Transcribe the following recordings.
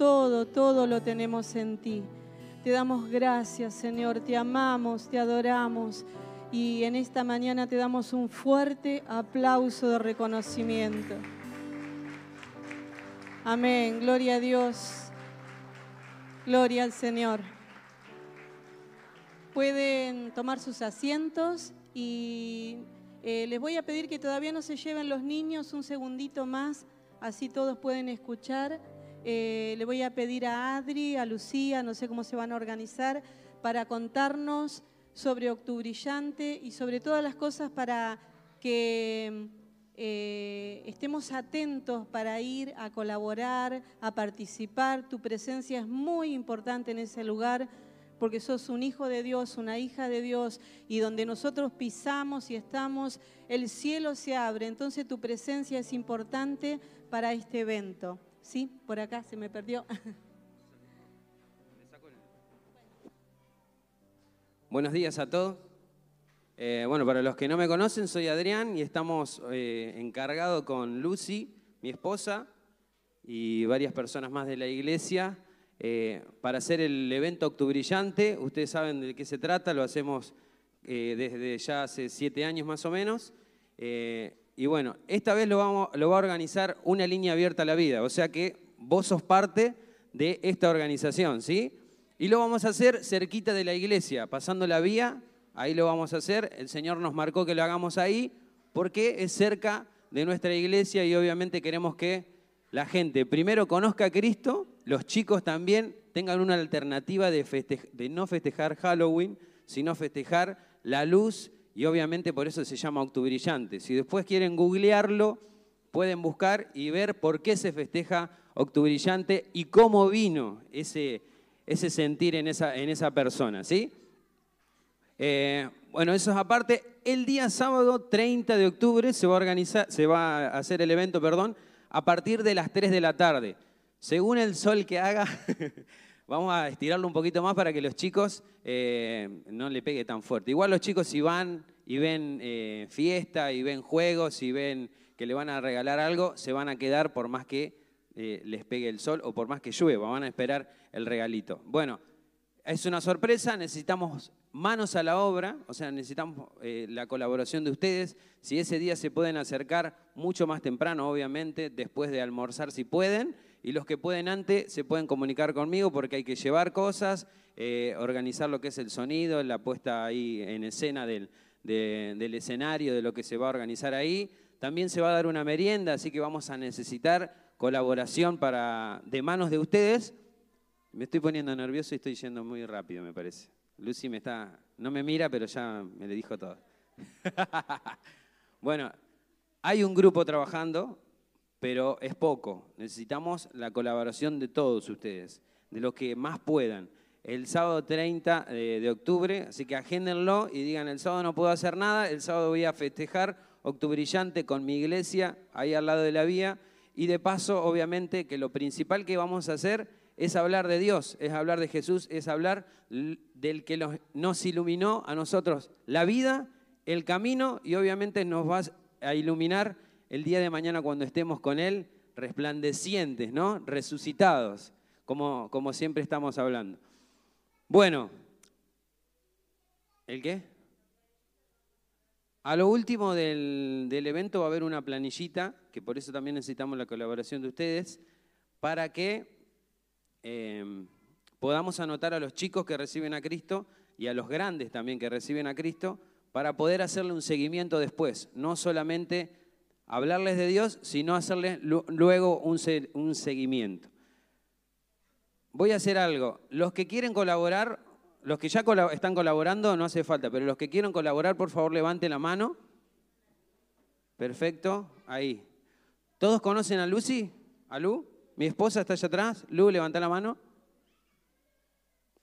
todo, todo lo tenemos en ti. Te damos gracias, Señor, te amamos, te adoramos y en esta mañana te damos un fuerte aplauso de reconocimiento. Amén, gloria a Dios, gloria al Señor. Pueden tomar sus asientos y eh, les voy a pedir que todavía no se lleven los niños un segundito más, así todos pueden escuchar. Eh, le voy a pedir a Adri, a Lucía, no sé cómo se van a organizar, para contarnos sobre Octubrillante y sobre todas las cosas para que eh, estemos atentos para ir a colaborar, a participar. Tu presencia es muy importante en ese lugar porque sos un hijo de Dios, una hija de Dios, y donde nosotros pisamos y estamos, el cielo se abre. Entonces tu presencia es importante para este evento. ¿Sí? Por acá se me perdió. Buenos días a todos. Eh, bueno, para los que no me conocen, soy Adrián y estamos eh, encargados con Lucy, mi esposa, y varias personas más de la iglesia eh, para hacer el evento Octubrillante. Ustedes saben de qué se trata, lo hacemos desde ya hace siete años más o menos. Y bueno, esta vez lo, va a organizar una línea abierta a la vida, o sea que vos sos parte de esta organización, ¿sí? Y lo vamos a hacer cerquita de la iglesia, pasando la vía, ahí lo vamos a hacer. El Señor nos marcó que lo hagamos ahí porque es cerca de nuestra iglesia y obviamente queremos que la gente primero conozca a Cristo los chicos también tengan una alternativa de, de no festejar Halloween, sino festejar la luz y obviamente por eso se llama Octubrillante. Si después quieren googlearlo, pueden buscar y ver por qué se festeja Octubrillante y cómo vino ese, ese sentir en esa, en esa persona, ¿sí? Eh, bueno, eso es aparte. El día sábado 30 de octubre se va a organizar, se va a hacer el evento, perdón, a partir de las 3 de la tarde. Según el sol que haga, vamos a estirarlo un poquito más para que los chicos eh, no le pegue tan fuerte. Igual los chicos si van y ven eh, fiesta y ven juegos y ven que le van a regalar algo, se van a quedar por más que eh, les pegue el sol o por más que llueva, van a esperar el regalito. Bueno, es una sorpresa, necesitamos manos a la obra, o sea, necesitamos la colaboración de ustedes. Si ese día se pueden acercar mucho más temprano, obviamente, después de almorzar si pueden, y los que pueden antes se pueden comunicar conmigo porque hay que llevar cosas, eh, organizar lo que es el sonido, la puesta ahí en escena del, del escenario, de lo que se va a organizar ahí. También se va a dar una merienda, así que vamos a necesitar colaboración para, de manos de ustedes. Me estoy poniendo nervioso y estoy yendo muy rápido, me parece. Lucy me está, no me mira, pero ya me le dijo todo. bueno, hay un grupo trabajando, pero es poco. Necesitamos la colaboración de todos ustedes, de los que más puedan. El sábado 30 eh, de octubre, así que agéndenlo y digan, el sábado no puedo hacer nada, el sábado voy a festejar Octubrillante con mi iglesia ahí al lado de la vía. Y de paso, obviamente, que lo principal que vamos a hacer es hablar de Dios, es hablar de Jesús, es hablar del que nos iluminó a nosotros la vida, el camino y obviamente nos va a iluminar el día de mañana cuando estemos con Él resplandecientes, ¿no? Resucitados, como, como siempre estamos hablando. Bueno, ¿el qué? A lo último del, evento va a haber una planillita, que por eso también necesitamos la colaboración de ustedes, para que eh, podamos anotar a los chicos que reciben a Cristo y a los grandes también que reciben a Cristo, para poder hacerle un seguimiento después, no solamente hablarles de Dios, sino hacerles luego un, seguimiento. Voy a hacer algo. Los que quieren colaborar, los que ya están colaborando, no hace falta, pero los que quieren colaborar, por favor, levanten la mano. Perfecto, ahí. ¿Todos conocen a Lucy? ¿A Lu? Mi esposa está allá atrás. Lu, levanta la mano.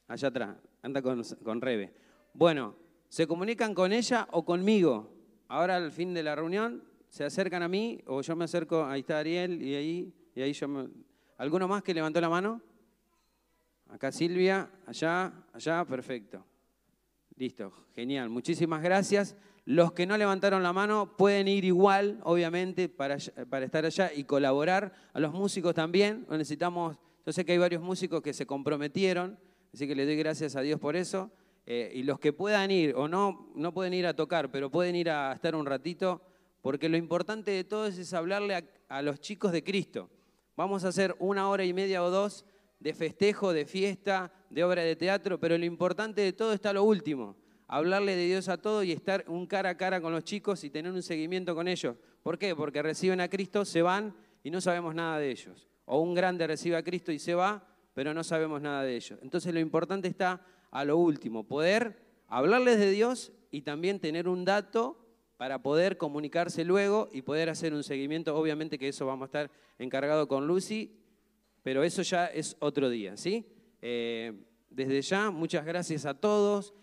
Allá atrás, anda con, con Rebe. Bueno, ¿se comunican con ella o conmigo? Ahora al fin de la reunión se acercan a mí o yo me acerco, ahí está Ariel y ahí, y ahí yo me... ¿Alguno más que levantó la mano? Acá Silvia, allá, allá, perfecto. Listo, genial, muchísimas gracias. Los que no levantaron la mano pueden ir igual, obviamente, para, para estar allá y colaborar. A los músicos también, necesitamos, Entonces que hay varios músicos que se comprometieron, así que le doy gracias a Dios por eso. Eh, y los que puedan ir o no, no pueden ir a tocar, pero pueden ir a estar un ratito, porque lo importante de todo es, hablarle a, los chicos de Cristo. Vamos a hacer una hora y media o dos de festejo, de fiesta, de obra de teatro, pero lo importante de todo está lo último, hablarle de Dios a todo y estar un cara a cara con los chicos y tener un seguimiento con ellos. ¿Por qué? Porque reciben a Cristo, se van y no sabemos nada de ellos. O un grande recibe a Cristo y se va, pero no sabemos nada de ellos. Entonces lo importante está a lo último, poder hablarles de Dios y también tener un dato para poder comunicarse luego y poder hacer un seguimiento. Obviamente que eso vamos a estar encargado con Lucy, pero eso ya es otro día, ¿sí? Eh, desde ya, muchas gracias a todos.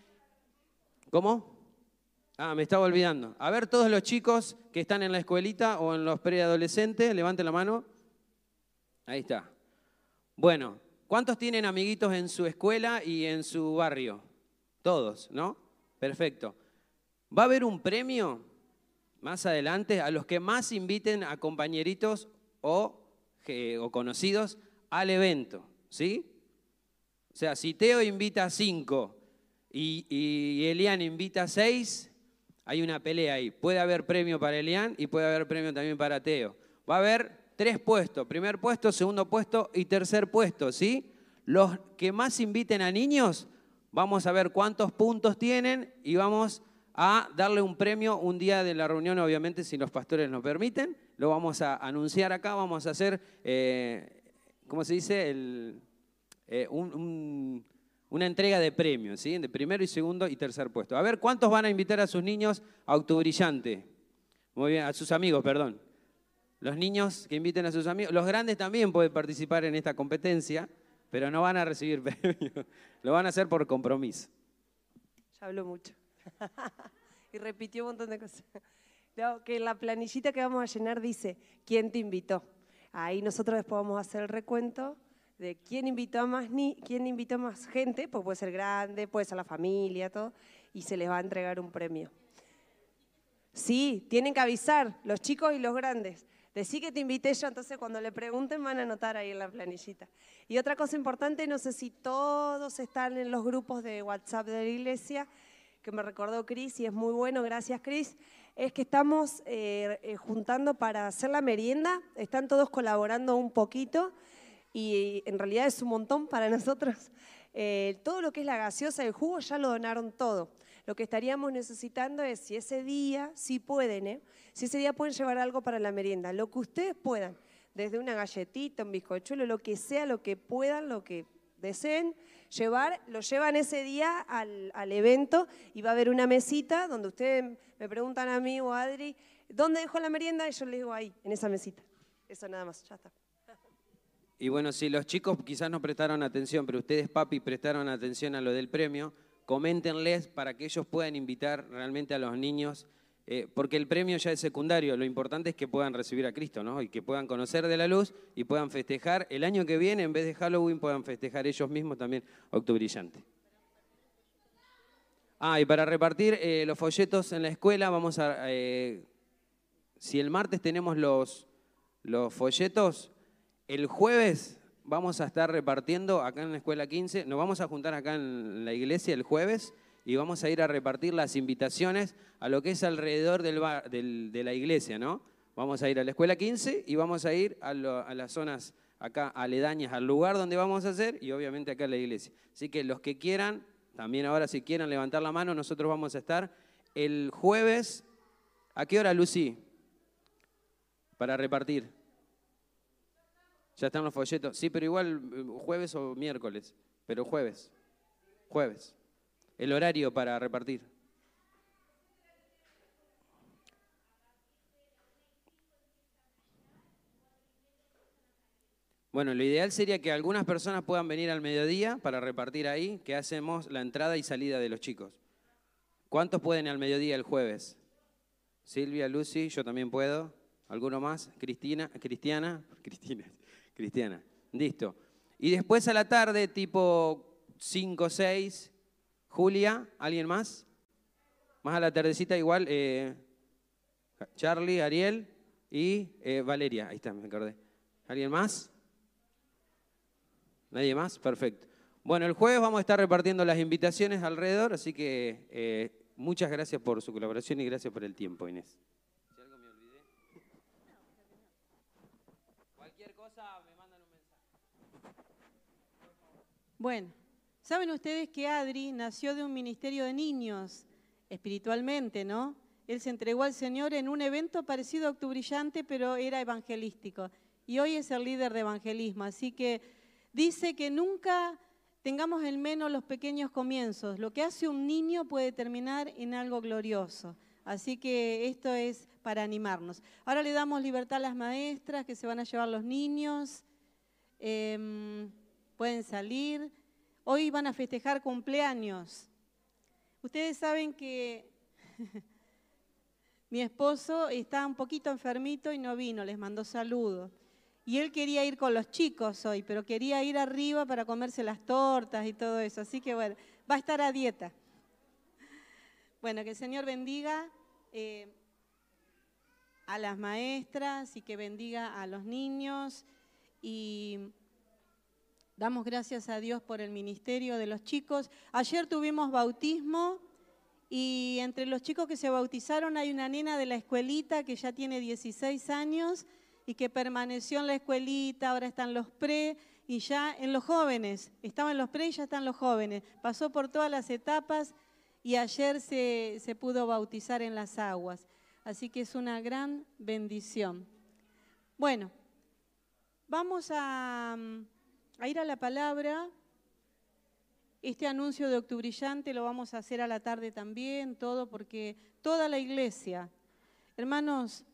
¿Cómo? Ah, me estaba olvidando. A ver, todos los chicos que están en la escuelita o en los preadolescentes, levanten la mano. Ahí está. Bueno, ¿cuántos tienen amiguitos en su escuela y en su barrio? Todos, ¿no? Perfecto. Va a haber un premio más adelante a los que más inviten a compañeritos o, o conocidos al evento, ¿sí? O sea, si Teo invita a cinco y, Elian invita a seis, hay una pelea ahí. Puede haber premio para Elian y puede haber premio también para Teo. Va a haber tres puestos, primer puesto, segundo puesto y tercer puesto, ¿sí? Los que más inviten a niños, vamos a ver cuántos puntos tienen y vamos a darle un premio un día de la reunión, obviamente, si los pastores nos permiten. Lo vamos a anunciar acá, vamos a hacer, eh, ¿cómo se dice? El, eh, una entrega de premios, ¿sí? de primero y segundo y tercer puesto. A ver, ¿cuántos van a invitar a sus niños a Octubrillante? Muy bien, a sus amigos, perdón. Los niños que inviten a sus amigos, los grandes también pueden participar en esta competencia, pero no van a recibir premios, lo van a hacer por compromiso. Ya hablo mucho. y repitió un montón de cosas. que la planillita que vamos a llenar dice, ¿quién te invitó? Ahí nosotros después vamos a hacer el recuento de quién invitó a más, ni, quién invitó más gente, pues puede ser grande, puede ser la familia, todo, y se les va a entregar un premio. Sí, tienen que avisar, los chicos y los grandes. Decí que te invité yo, entonces cuando le pregunten van a anotar ahí en la planillita. Y otra cosa importante, no sé si todos están en los grupos de WhatsApp de la iglesia, que me recordó Cris y es muy bueno, gracias Cris, es que estamos eh, eh, juntando para hacer la merienda, están todos colaborando un poquito y en realidad es un montón para nosotros. Eh, todo lo que es la gaseosa, el jugo, ya lo donaron todo. Lo que estaríamos necesitando es, si ese día, si pueden, ¿eh? si ese día pueden llevar algo para la merienda, lo que ustedes puedan, desde una galletita, un bizcochuelo, lo que sea, lo que puedan, lo que deseen llevar, lo llevan ese día al, al, evento y va a haber una mesita donde ustedes me preguntan a mí o a Adri, ¿dónde dejó la merienda? Y yo les digo ahí, en esa mesita. Eso nada más, ya está. Y bueno, si los chicos quizás no prestaron atención, pero ustedes, papi, prestaron atención a lo del premio, coméntenles para que ellos puedan invitar realmente a los niños, eh, porque el premio ya es secundario, lo importante es que puedan recibir a Cristo, ¿no? Y que puedan conocer de la luz y puedan festejar el año que viene, en vez de Halloween, puedan festejar ellos mismos también Octubrillante. Ah, y para repartir eh, los folletos en la escuela, vamos a... Eh, si el martes tenemos los, los folletos, el jueves vamos a estar repartiendo acá en la Escuela 15, nos vamos a juntar acá en la iglesia el jueves y vamos a ir a repartir las invitaciones a lo que es alrededor de la iglesia, ¿no? Vamos a ir a la Escuela 15 y vamos a ir a, a las zonas acá aledañas al lugar donde vamos a hacer y obviamente acá en la iglesia. Así que los que quieran, también ahora si quieran levantar la mano, nosotros vamos a estar el jueves, ¿a qué hora, Lucy? Para repartir. Ya están los folletos. Sí, pero igual eh, jueves o miércoles. Pero jueves. Jueves. El horario para repartir. Bueno, lo ideal sería que algunas personas puedan venir al mediodía para repartir ahí, que hacemos la entrada y salida de los chicos. ¿Cuántos pueden al mediodía el jueves? Silvia, Lucy, yo también puedo. ¿Alguno más? Cristina, Cristiana, Cristina. Cristiana. Listo. Y después a la tarde, tipo 5, 6, Julia, ¿alguien más? Más a la tardecita igual, eh, Charlie, Ariel y eh, Valeria. Ahí está, me acordé. ¿Alguien más? ¿Nadie más? Perfecto. Bueno, el jueves vamos a estar repartiendo las invitaciones alrededor, así que eh, muchas gracias por su colaboración y gracias por el tiempo, Inés. Algo me olvidé. Cualquier cosa me mandan un mensaje. Bueno, saben ustedes que Adri nació de un ministerio de niños, espiritualmente, ¿no? Él se entregó al Señor en un evento parecido a Octubrillante, pero era evangelístico. Y hoy es el líder de evangelismo. Así que dice que nunca tengamos en menos los pequeños comienzos. Lo que hace un niño puede terminar en algo glorioso. Así que esto es para animarnos. Ahora le damos libertad a las maestras que se van a llevar los niños. Em, pueden salir. Hoy van a festejar cumpleaños. Ustedes saben que mi esposo está un poquito enfermito y no vino, les mandó saludos. Y él quería ir con los chicos hoy, pero quería ir arriba para comerse las tortas y todo eso. Así que bueno, va a estar a dieta. Bueno, que el Señor bendiga eh, a las maestras y que bendiga a los niños. Y damos gracias a Dios por el ministerio de los chicos. Ayer tuvimos bautismo y entre los chicos que se bautizaron hay una nena de la escuelita que ya tiene 16 años y que permaneció en la escuelita, ahora están los pre y ya en los jóvenes, estaba en los pre y ya están los jóvenes. Pasó por todas las etapas y ayer se, se pudo bautizar en las aguas. Así que es una gran bendición. Bueno, vamos a, a ir a la palabra. Este anuncio de Octubrillante lo vamos a hacer a la tarde también, todo, porque toda la iglesia, hermanos,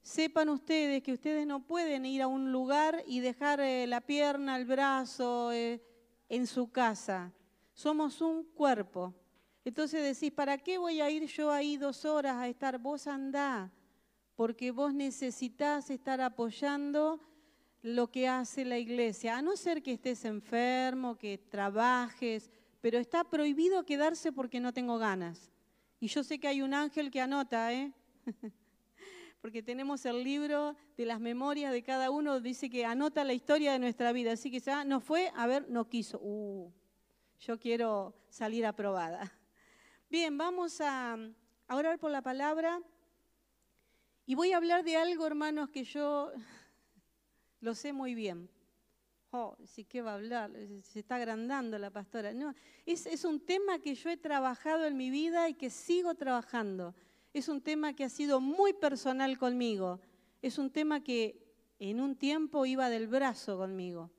sepan ustedes que ustedes no pueden ir a un lugar y dejar eh, la pierna, el brazo eh, en su casa. Somos un cuerpo. Entonces decís, ¿para qué voy a ir yo ahí dos horas a estar? Vos andá, porque vos necesitas estar apoyando lo que hace la iglesia, a no ser que estés enfermo, que trabajes, pero está prohibido quedarse porque no tengo ganas. Y yo sé que hay un ángel que anota, ¿eh? porque tenemos el libro de las memorias de cada uno, dice que anota la historia de nuestra vida. Así que ya no fue, a ver, no quiso. Uh, yo quiero salir aprobada. Bien, vamos a, orar por la palabra. Y voy a hablar de algo, hermanos, que yo lo sé muy bien. Oh, sí, ¿qué va a hablar? Se está agrandando la pastora. No, es, un tema que yo he trabajado en mi vida y que sigo trabajando es un tema que ha sido muy personal conmigo. Es un tema que en un tiempo iba del brazo conmigo,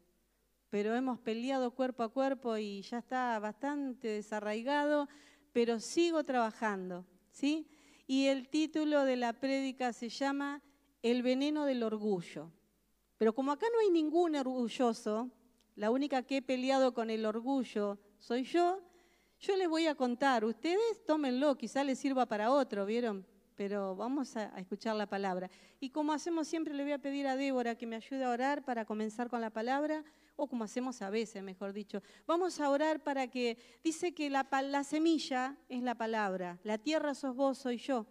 pero hemos peleado cuerpo a cuerpo y ya está bastante desarraigado, pero sigo trabajando, ¿sí? Y el título de la prédica se llama El veneno del orgullo. Pero como acá no hay ningún orgulloso, la única que he peleado con el orgullo soy yo, yo les voy a contar, ustedes tómenlo, quizá les sirva para otro, ¿vieron? Pero vamos a, escuchar la palabra. Y como hacemos siempre, le voy a pedir a Débora que me ayude a orar para comenzar con la palabra, o como hacemos a veces, mejor dicho. Vamos a orar para que, dice que la, la semilla es la palabra, la tierra sos vos, soy yo.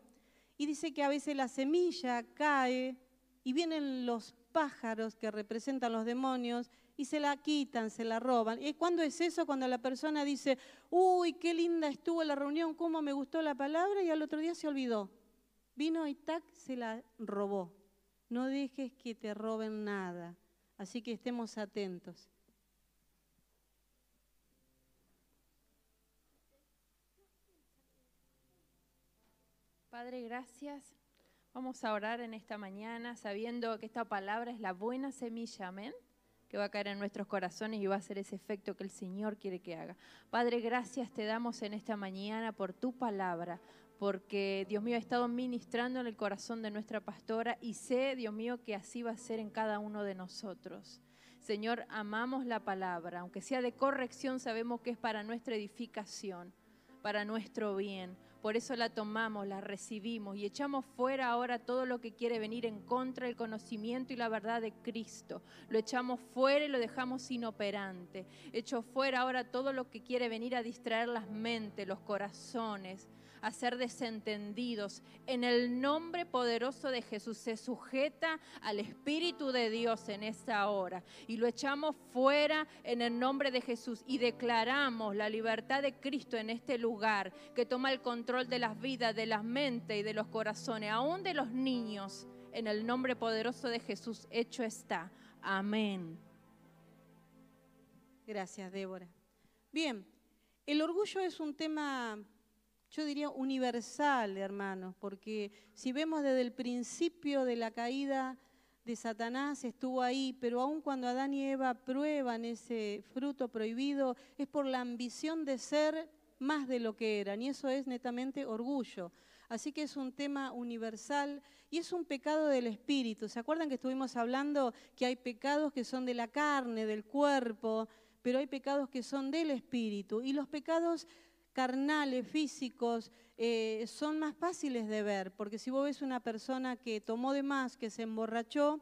Y dice que a veces la semilla cae y vienen los pájaros que representan los demonios y se la quitan, se la roban. ¿Y cuándo es eso? Cuando la persona dice, uy, qué linda estuvo la reunión, cómo me gustó la palabra y al otro día se olvidó. Vino y tac, se la robó. No dejes que te roben nada. Así que estemos atentos. Padre, gracias. Vamos a orar en esta mañana sabiendo que esta palabra es la buena semilla, amén que va a caer en nuestros corazones y va a hacer ese efecto que el Señor quiere que haga. Padre, gracias te damos en esta mañana por tu palabra, porque Dios mío ha estado ministrando en el corazón de nuestra pastora y sé, Dios mío, que así va a ser en cada uno de nosotros. Señor, amamos la palabra, aunque sea de corrección, sabemos que es para nuestra edificación, para nuestro bien. Por eso la tomamos, la recibimos y echamos fuera ahora todo lo que quiere venir en contra del conocimiento y la verdad de Cristo. Lo echamos fuera y lo dejamos inoperante. Echo fuera ahora todo lo que quiere venir a distraer las mentes, los corazones, a ser desentendidos. En el nombre poderoso de Jesús se sujeta al Espíritu de Dios en esta hora y lo echamos fuera en el nombre de Jesús y declaramos la libertad de Cristo en este lugar que toma el control de las vidas, de las mentes y de los corazones, aún de los niños. En el nombre poderoso de Jesús, hecho está. Amén. Gracias, Débora. Bien, el orgullo es un tema, yo diría, universal, hermanos, porque si vemos desde el principio de la caída de Satanás, estuvo ahí, pero aun cuando Adán y Eva prueban ese fruto prohibido, es por la ambición de ser más de lo que eran, y eso es netamente orgullo. Así que es un tema universal y es un pecado del espíritu. ¿Se acuerdan que estuvimos hablando que hay pecados que son de la carne, del cuerpo, pero hay pecados que son del espíritu. Y los pecados carnales, físicos, eh, son más fáciles de ver, porque si vos ves una persona que tomó de más, que se emborrachó,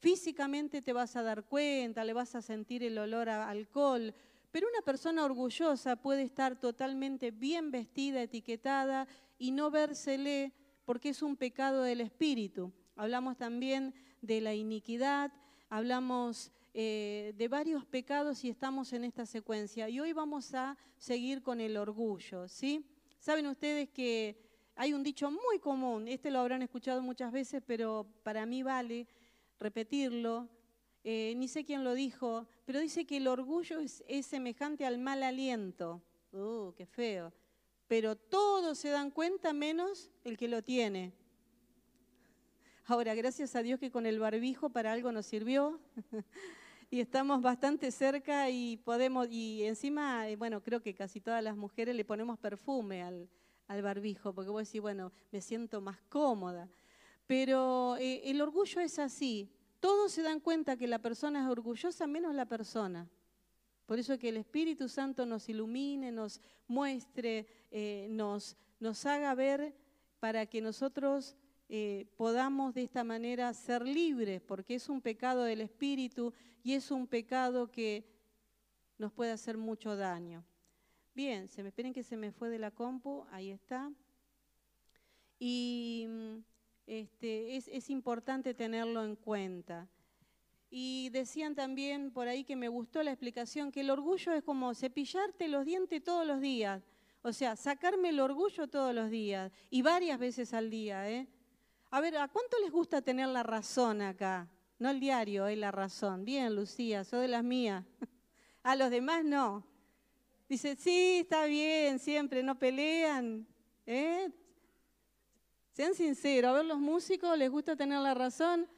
físicamente te vas a dar cuenta, le vas a sentir el olor a alcohol, pero una persona orgullosa puede estar totalmente bien vestida, etiquetada y no vérsele porque es un pecado del espíritu. Hablamos también de la iniquidad, hablamos eh, de varios pecados y estamos en esta secuencia. Y hoy vamos a seguir con el orgullo, ¿sí? Saben ustedes que hay un dicho muy común, este lo habrán escuchado muchas veces, pero para mí vale repetirlo. Eh, ni sé quién lo dijo, pero dice que el orgullo es, semejante al mal aliento. ¡Uh, qué feo! Pero todos se dan cuenta menos el que lo tiene. Ahora, gracias a Dios que con el barbijo para algo nos sirvió. y estamos bastante cerca y podemos, y encima, eh, bueno, creo que casi todas las mujeres le ponemos perfume al, barbijo, porque vos decís, bueno, me siento más cómoda. Pero eh, el orgullo es así. Todos se dan cuenta que la persona es orgullosa, menos la persona. Por eso que el Espíritu Santo nos ilumine, nos muestre, eh, nos, nos haga ver para que nosotros eh, podamos de esta manera ser libres, porque es un pecado del espíritu y es un pecado que nos puede hacer mucho daño. Bien, se me esperen que se me fue de la compu, ahí está. Y mm, este, es, es importante tenerlo en cuenta. Y decían también por ahí que me gustó la explicación, que el orgullo es como cepillarte los dientes todos los días. O sea, sacarme el orgullo todos los días y varias veces al día. ¿eh? A ver, ¿a cuánto les gusta tener la razón acá? No el diario, es la razón. Bien, Lucía, soy de las mías. A los demás no. Dice, sí, está bien, siempre, no pelean. ¿eh? Sean sinceros, a ver, los músicos les gusta tener la razón.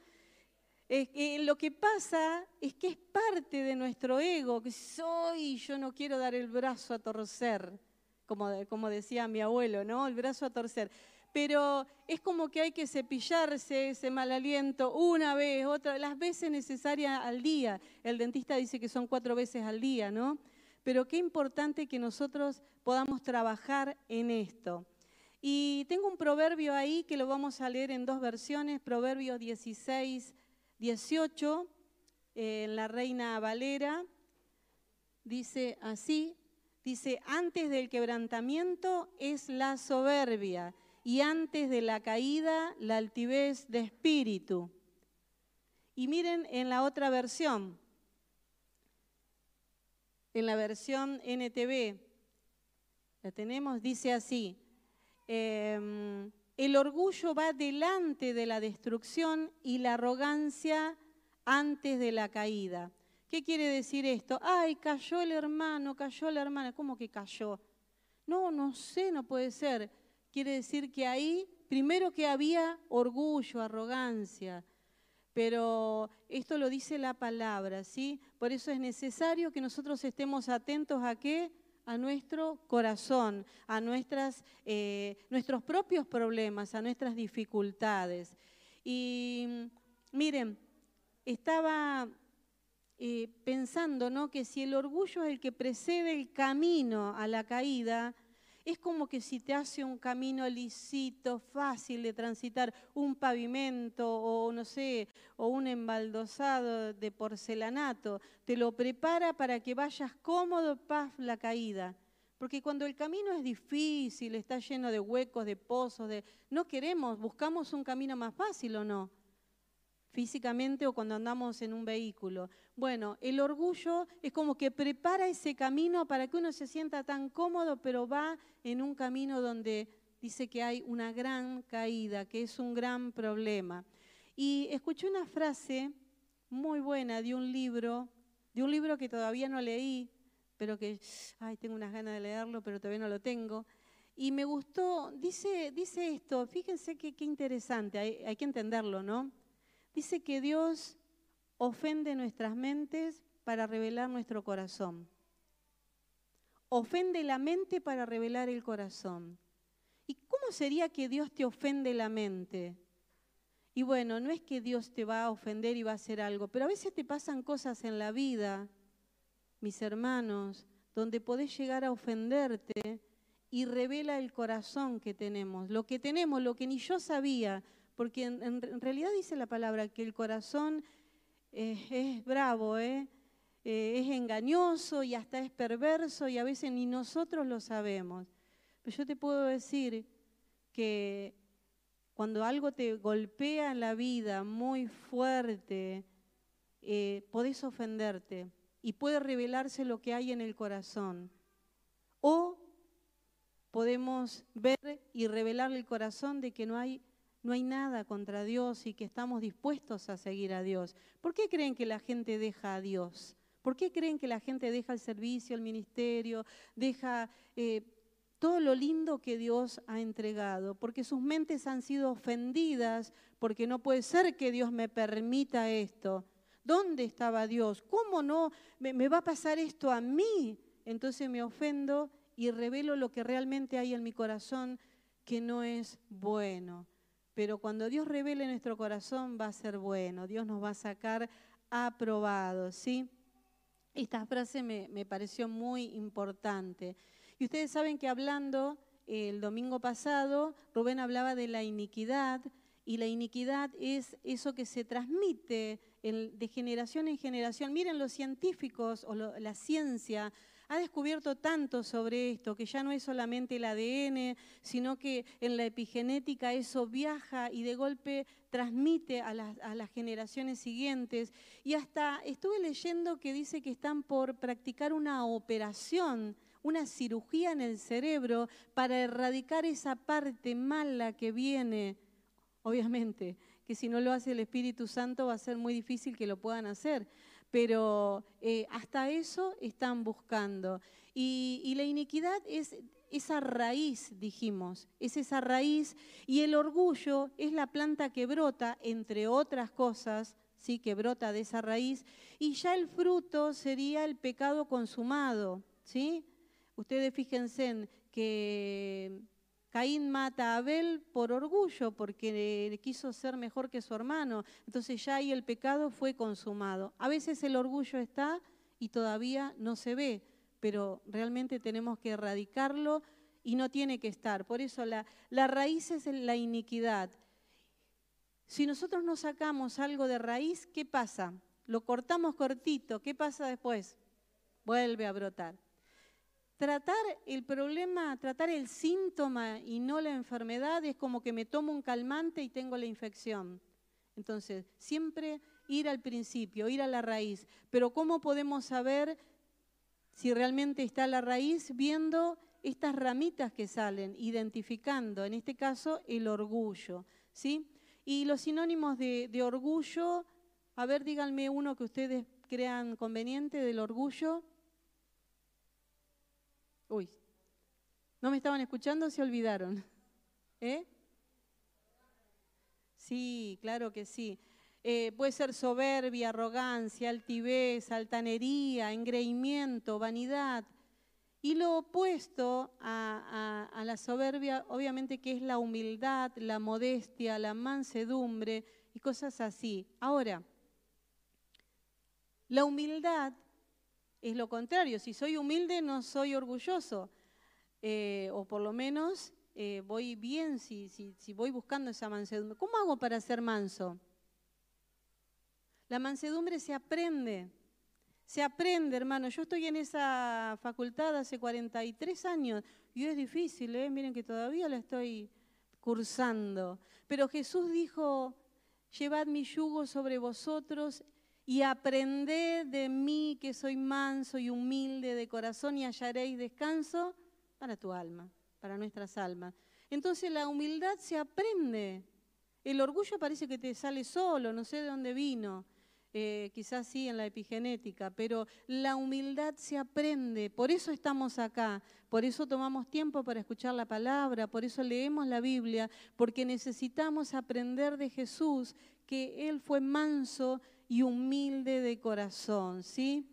lo que pasa es que es parte de nuestro ego, que soy, yo no quiero dar el brazo a torcer, como, como decía mi abuelo, ¿no? El brazo a torcer pero es como que hay que cepillarse ese mal aliento una vez, otra, las veces necesarias al día. El dentista dice que son cuatro veces al día, ¿no? Pero qué importante que nosotros podamos trabajar en esto. Y tengo un proverbio ahí que lo vamos a leer en dos versiones, Proverbio 16, 18, en la Reina Valera, dice así, dice, antes del quebrantamiento es la soberbia y antes de la caída la altivez de espíritu. Y miren en la otra versión, en la versión NTV, la tenemos, dice así, em, el orgullo va delante de la destrucción y la arrogancia antes de la caída. ¿Qué quiere decir esto? Ay, cayó el hermano, cayó la hermana. ¿Cómo que cayó? No, no sé, no puede ser quiere decir que ahí, primero que había orgullo, arrogancia, pero esto lo dice la palabra, ¿sí? Por eso es necesario que nosotros estemos atentos a qué? A nuestro corazón, a nuestras, eh, nuestros propios problemas, a nuestras dificultades. Y miren, estaba eh, pensando ¿no? que si el orgullo es el que precede el camino a la caída, es como que si te hace un camino lisito, fácil de transitar, un pavimento o no sé, o un embaldosado de porcelanato, te lo prepara para que vayas cómodo, paz, la caída. Porque cuando el camino es difícil, está lleno de huecos, de pozos, de no queremos, buscamos un camino más fácil o no, físicamente o cuando andamos en un vehículo. Bueno, el orgullo es como que prepara ese camino para que uno se sienta tan cómodo, pero va en un camino donde dice que hay una gran caída, que es un gran problema. Y escuché una frase muy buena de un libro, de un libro que todavía no leí, pero que, ay, tengo unas ganas de leerlo, pero todavía no lo tengo. Y me gustó, dice, dice esto, fíjense qué interesante, hay, hay que entenderlo, ¿no? Dice que Dios ofende nuestras mentes para revelar nuestro corazón. Ofende la mente para revelar el corazón. ¿Y cómo sería que Dios te ofende la mente? Y bueno, no es que Dios te va a ofender y va a hacer algo, pero a veces te pasan cosas en la vida mis hermanos, donde podés llegar a ofenderte y revela el corazón que tenemos, lo que tenemos, lo que ni yo sabía, porque en, realidad dice la palabra que el corazón es bravo, ¿eh? ¿eh? es engañoso y hasta es perverso y a veces ni nosotros lo sabemos. Pero yo te puedo decir que cuando algo te golpea en la vida muy fuerte, eh, podés ofenderte y puede revelarse lo que hay en el corazón. O podemos ver y revelar el corazón de que no hay, no hay nada contra Dios y que estamos dispuestos a seguir a Dios. ¿Por qué creen que la gente deja a Dios? ¿Por qué creen que la gente deja el servicio, el ministerio, deja eh, todo lo lindo que Dios ha entregado? Porque sus mentes han sido ofendidas, porque no puede ser que Dios me permita esto. ¿Dónde estaba Dios? ¿Cómo no me, va a pasar esto a mí? Entonces me ofendo y revelo lo que realmente hay en mi corazón que no es bueno. Pero cuando Dios revele nuestro corazón va a ser bueno, Dios nos va a sacar aprobado, ¿sí? Esta frase me, me pareció muy importante. Y ustedes saben que hablando el domingo pasado, Rubén hablaba de la iniquidad, y la iniquidad es eso que se transmite de generación en generación. Miren, los científicos o la ciencia ha descubierto tanto sobre esto, que ya no es solamente el ADN, sino que en la epigenética eso viaja y de golpe transmite a las, generaciones siguientes. Y hasta estuve leyendo que dice que están por practicar una operación una cirugía en el cerebro para erradicar esa parte mala que viene obviamente, que si no lo hace el Espíritu Santo va a ser muy difícil que lo puedan hacer. Pero eh, hasta eso están buscando. Y, la iniquidad es esa raíz, dijimos, es esa raíz. Y el orgullo es la planta que brota, entre otras cosas, ¿sí? que brota de esa raíz. Y ya el fruto sería el pecado consumado. ¿sí? Ustedes fíjense en que Caín mata a Abel por orgullo, porque quiso ser mejor que su hermano. Entonces ya ahí el pecado fue consumado. A veces el orgullo está y todavía no se ve, pero realmente tenemos que erradicarlo y no tiene que estar. Por eso la, la raíz es la iniquidad. Si nosotros no sacamos algo de raíz, ¿qué pasa? Lo cortamos cortito, ¿qué pasa después? Vuelve a brotar. Tratar el problema, tratar el síntoma y no la enfermedad es como que me tomo un calmante y tengo la infección. Entonces, siempre ir al principio, ir a la raíz. Pero ¿cómo podemos saber si realmente está la raíz? Viendo estas ramitas que salen, identificando, en este caso, el orgullo. ¿sí? Y los sinónimos de, de orgullo, a ver, díganme uno que ustedes crean conveniente del orgullo. Uy, ¿no me estaban escuchando? Se olvidaron. ¿Eh? Sí, claro que sí. Eh, puede ser soberbia, arrogancia, altivez, altanería, engreimiento, vanidad. Y lo opuesto a, a, la soberbia, obviamente que es la humildad, la modestia, la mansedumbre y cosas así. Ahora, la humildad es lo contrario. Si soy humilde, no soy orgulloso. Eh, o por lo menos eh, voy bien si, si, voy buscando esa mansedumbre. ¿Cómo hago para ser manso? La mansedumbre se aprende, Se aprende, hermano. Yo estoy en esa facultad hace 43 años y es difícil, ¿eh? miren que todavía la estoy cursando. Pero Jesús dijo, llevad mi yugo sobre vosotros y aprended de mí que soy manso y humilde de corazón y hallaréis descanso para tu alma, para nuestras almas. Entonces la humildad se aprende. El orgullo parece que te sale solo, no sé de dónde vino. Eh, quizás sí en la epigenética, pero la humildad se aprende, por eso estamos acá, por eso tomamos tiempo para escuchar la palabra, por eso leemos la Biblia, porque necesitamos aprender de Jesús que Él fue manso y humilde de corazón, ¿sí?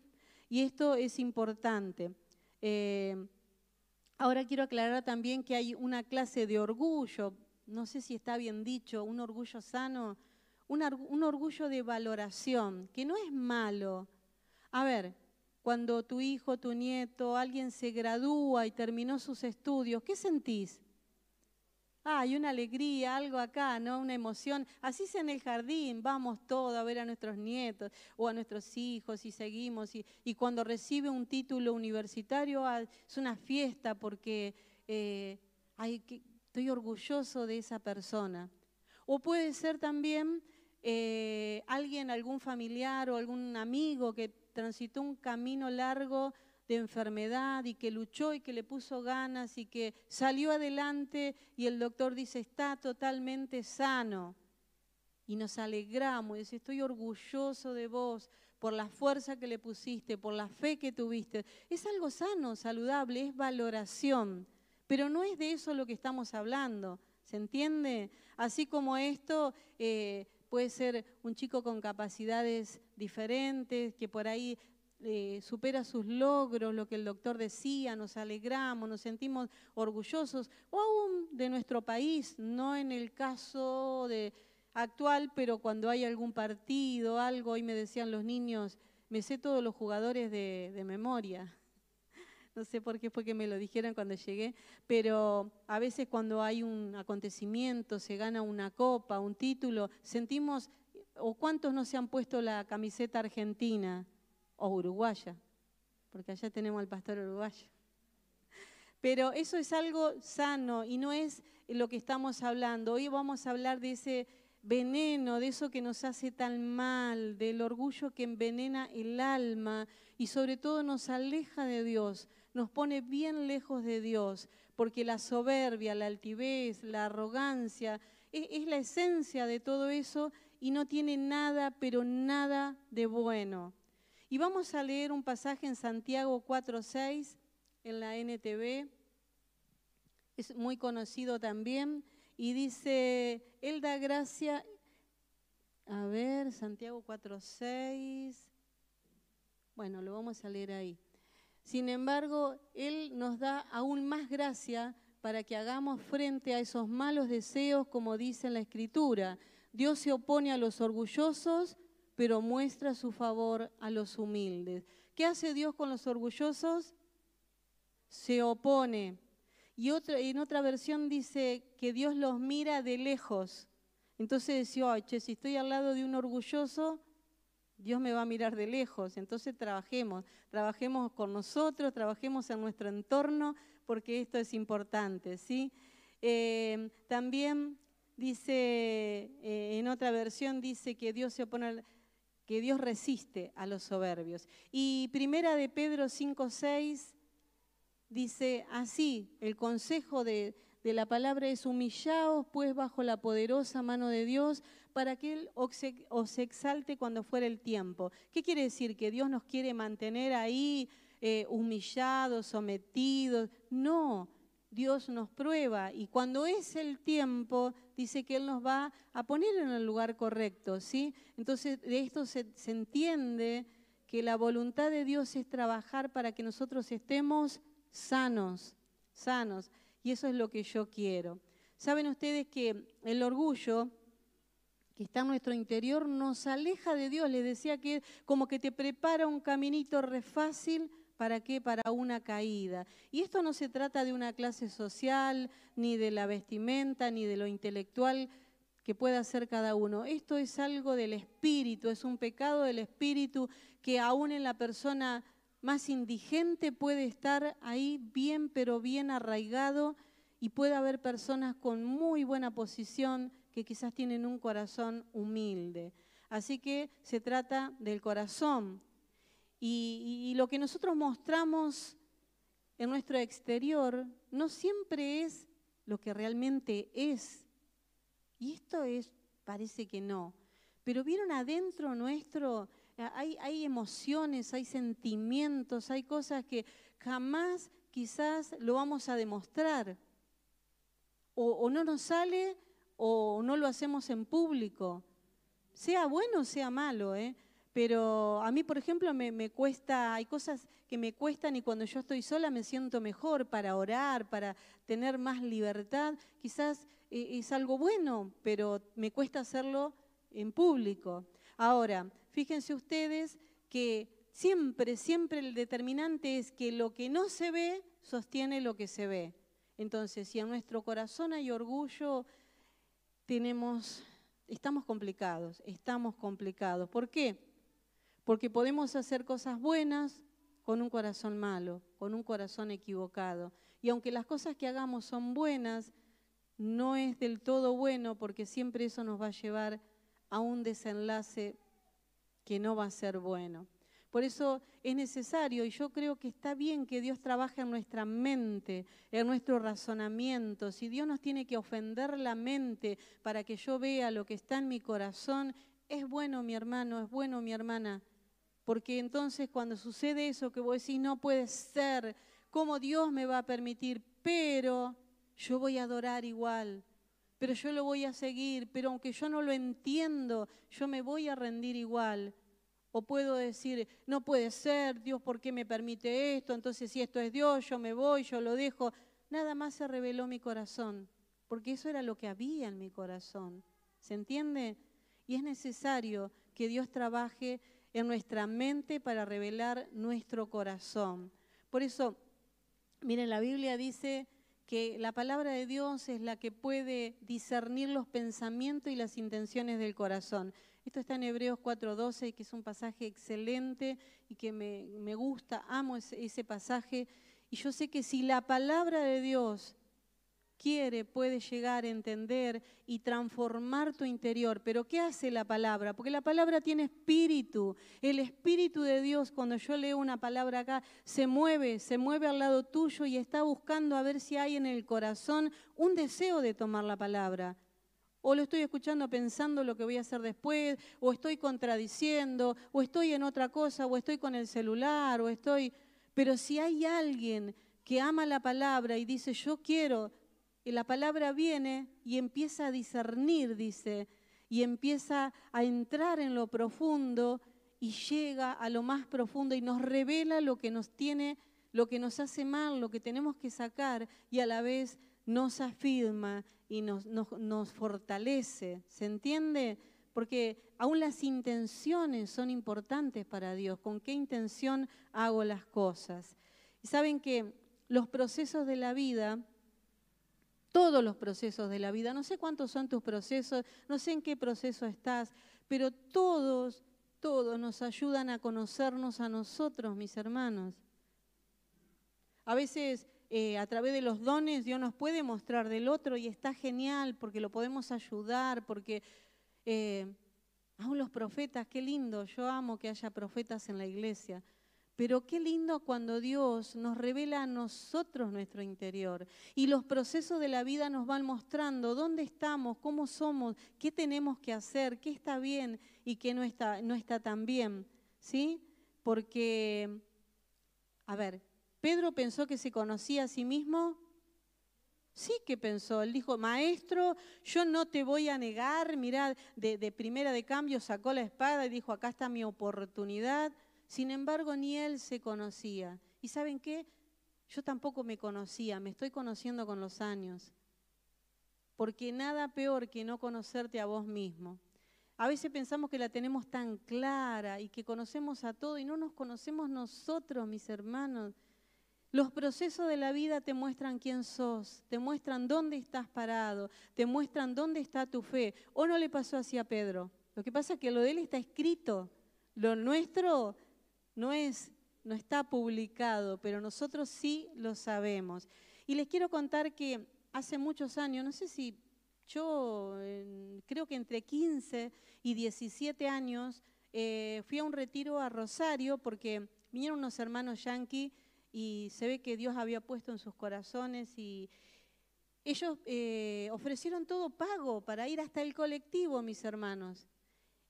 Y esto es importante. Eh, ahora quiero aclarar también que hay una clase de orgullo, no sé si está bien dicho, un orgullo sano, un, orgullo de valoración, que no es malo. A ver, cuando tu hijo, tu nieto, alguien se gradúa y terminó sus estudios, ¿qué sentís? Hay una alegría, algo acá, ¿no? Una emoción. Así es en el jardín, vamos todos a ver a nuestros nietos o a nuestros hijos y seguimos. Y, y cuando recibe un título universitario ah, es una fiesta porque eh, estoy orgulloso de esa persona. O puede ser también eh, alguien, algún familiar o algún amigo que transitó un camino largo de enfermedad y que luchó y que le puso ganas y que salió adelante y el doctor dice está totalmente sano. Y nos alegramos y dice estoy orgulloso de vos por la fuerza que le pusiste, por la fe que tuviste. Es algo sano, saludable, es valoración. Pero no es de eso lo que estamos hablando. ¿Se entiende? Así como esto, eh, puede ser un chico con capacidades diferentes, que por ahí eh, supera sus logros, lo que el doctor decía, nos alegramos, nos sentimos orgullosos, o aún de nuestro país, no en el caso de actual, pero cuando hay algún partido, algo, hoy me decían los niños, me sé todos los jugadores de, de memoria no sé por qué fue que me lo dijeron cuando llegué, pero a veces cuando hay un acontecimiento, se gana una copa, un título, sentimos, o cuántos no se han puesto la camiseta argentina o uruguaya, porque allá tenemos al pastor uruguayo. Pero eso es algo sano y no es lo que estamos hablando. Hoy vamos a hablar de ese veneno, de eso que nos hace tan mal, del orgullo que envenena el alma y sobre todo nos aleja de Dios nos pone bien lejos de Dios, porque la soberbia, la altivez, la arrogancia, es, la esencia de todo eso y no tiene nada, pero nada de bueno. Y vamos a leer un pasaje en Santiago 4.6, en la NTV, es muy conocido también, y dice, Él da gracia, a ver, Santiago 4.6, bueno, lo vamos a leer ahí. Sin embargo, Él nos da aún más gracia para que hagamos frente a esos malos deseos, como dice en la Escritura. Dios se opone a los orgullosos, pero muestra su favor a los humildes. ¿Qué hace Dios con los orgullosos? Se opone. Y en otra versión dice que Dios los mira de lejos. Entonces decía, che, si estoy al lado de un orgulloso, Dios me va a mirar de lejos, entonces trabajemos, trabajemos con nosotros, trabajemos en nuestro entorno, porque esto es importante, ¿sí? Eh, también dice, eh, en otra versión dice que Dios se opone, que Dios resiste a los soberbios. Y primera de Pedro 5.6 dice así, el consejo de, de la palabra es humillaos pues bajo la poderosa mano de Dios para que Él os exalte cuando fuera el tiempo. ¿Qué quiere decir? ¿Que Dios nos quiere mantener ahí eh, humillados, sometidos? No, Dios nos prueba y cuando es el tiempo, dice que Él nos va a poner en el lugar correcto, ¿sí? Entonces, de esto se, entiende que la voluntad de Dios es trabajar para que nosotros estemos sanos, sanos, y eso es lo que yo quiero. Saben ustedes que el orgullo que está en nuestro interior nos aleja de Dios. Les decía que como que te prepara un caminito re fácil. ¿Para qué? Para una caída. Y esto no se trata de una clase social, ni de la vestimenta, ni de lo intelectual. que pueda hacer cada uno. Esto es algo del espíritu, es un pecado del espíritu que aún en la persona más indigente puede estar ahí bien, pero bien arraigado y puede haber personas con muy buena posición que quizás tienen un corazón humilde. Así que se trata del corazón. Y, lo que nosotros mostramos en nuestro exterior no siempre es lo que realmente es. Y esto es, parece que no. Pero vieron adentro nuestro, hay, emociones, hay sentimientos, hay cosas que jamás quizás lo vamos a demostrar. O, o, no nos sale o no lo hacemos en público. Sea bueno o sea malo, ¿eh? Pero a mí, por ejemplo, me, cuesta, hay cosas que me cuestan y cuando yo estoy sola me siento mejor para orar, para tener más libertad. Quizás eh, es algo bueno, pero me cuesta hacerlo en público. Ahora, fíjense ustedes que siempre, siempre el determinante es que lo que no se ve sostiene lo que se ve. Entonces, si en nuestro corazón hay orgullo, tenemos, estamos complicados, estamos complicados. ¿Por qué? Porque podemos hacer cosas buenas con un corazón malo, con un corazón equivocado. Y aunque las cosas que hagamos son buenas, no es del todo bueno porque siempre eso nos va a llevar a un desenlace que no va a ser bueno. Por eso es necesario, y yo creo que está bien que Dios trabaje en nuestra mente, en nuestro razonamiento. Si Dios nos tiene que ofender la mente para que yo vea lo que está en mi corazón, es bueno mi hermano, es bueno mi hermana, porque entonces cuando sucede eso que vos decís, no puede ser, ¿cómo Dios me va a permitir? Pero yo voy a adorar igual, pero yo lo voy a seguir, pero aunque yo no lo entiendo, yo me voy a rendir igual. O puedo decir, no puede ser, Dios, ¿por qué me permite esto? Entonces si esto es Dios, yo me voy, yo lo dejo. Nada más se reveló mi corazón, porque eso era lo que había en mi corazón. ¿Se entiende? Y es necesario que Dios trabaje en nuestra mente para revelar nuestro corazón. Por eso, miren, la Biblia dice que la palabra de Dios es la que puede discernir los pensamientos y las intenciones del corazón. Esto está en Hebreos 4:12, que es un pasaje excelente y que me, gusta, amo ese pasaje. Y yo sé que si la palabra de Dios quiere, puede llegar a entender y transformar tu interior. Pero ¿qué hace la palabra? Porque la palabra tiene espíritu. El espíritu de Dios, cuando yo leo una palabra acá, se mueve, se mueve al lado tuyo y está buscando a ver si hay en el corazón un deseo de tomar la palabra. O lo estoy escuchando pensando lo que voy a hacer después, o estoy contradiciendo, o estoy en otra cosa, o estoy con el celular, o estoy... Pero si hay alguien que ama la palabra y dice, yo quiero y la palabra viene y empieza a discernir, dice, y empieza a entrar en lo profundo y llega a lo más profundo y nos revela lo que nos tiene, lo que nos hace mal, lo que tenemos que sacar y a la vez nos afirma y nos, nos fortalece. ¿Se entiende? Porque aún las intenciones son importantes para Dios. ¿Con qué intención hago las cosas? Y saben que los procesos de la vida todos los procesos de la vida. No sé cuántos son tus procesos, no sé en qué proceso estás, pero todos, todos nos ayudan a conocernos a nosotros, mis hermanos. A veces eh, a través de los dones Dios nos puede mostrar del otro y está genial porque lo podemos ayudar, porque eh, aún los profetas, qué lindo, yo amo que haya profetas en la iglesia. Pero qué lindo cuando Dios nos revela a nosotros nuestro interior y los procesos de la vida nos van mostrando dónde estamos, cómo somos, qué tenemos que hacer, qué está bien y qué no está, no está tan bien. ¿Sí? Porque, a ver, Pedro pensó que se conocía a sí mismo. Sí que pensó, él dijo, maestro, yo no te voy a negar, mirad, de, de primera de cambio sacó la espada y dijo, acá está mi oportunidad sin embargo, ni él se conocía. ¿Y saben qué? Yo tampoco me conocía, me estoy conociendo con los años. Porque nada peor que no conocerte a vos mismo. A veces pensamos que la tenemos tan clara y que conocemos a todo y no nos conocemos nosotros, mis hermanos. Los procesos de la vida te muestran quién sos, te muestran dónde estás parado, te muestran dónde está tu fe. ¿O no le pasó así a Pedro? Lo que pasa es que lo de él está escrito. Lo nuestro no es no está publicado, pero nosotros sí lo sabemos. Y les quiero contar que hace muchos años, no sé si yo creo que entre 15 y 17 años, eh, fui a un retiro a Rosario porque vinieron unos hermanos yanqui y se ve que Dios había puesto en sus corazones y ellos eh, ofrecieron todo pago para ir hasta el colectivo, mis hermanos.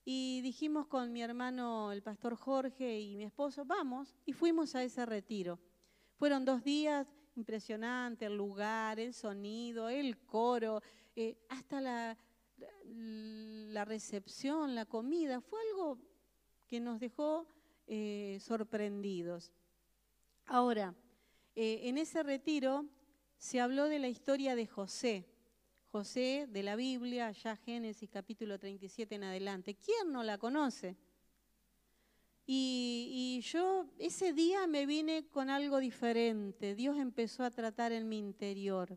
Y dijimos con mi hermano, el pastor Jorge y mi esposo, vamos, y fuimos a ese retiro. Fueron dos días impresionantes, el lugar, el sonido, el coro, eh, hasta la, la, recepción, la comida. Fue algo que nos dejó eh, sorprendidos. Ahora, eh, en ese retiro se habló de la historia de José. José de la Biblia, ya Génesis capítulo 37 en adelante. ¿Quién no la conoce? Y, yo ese día me vine con algo diferente. Dios empezó a tratar en mi interior.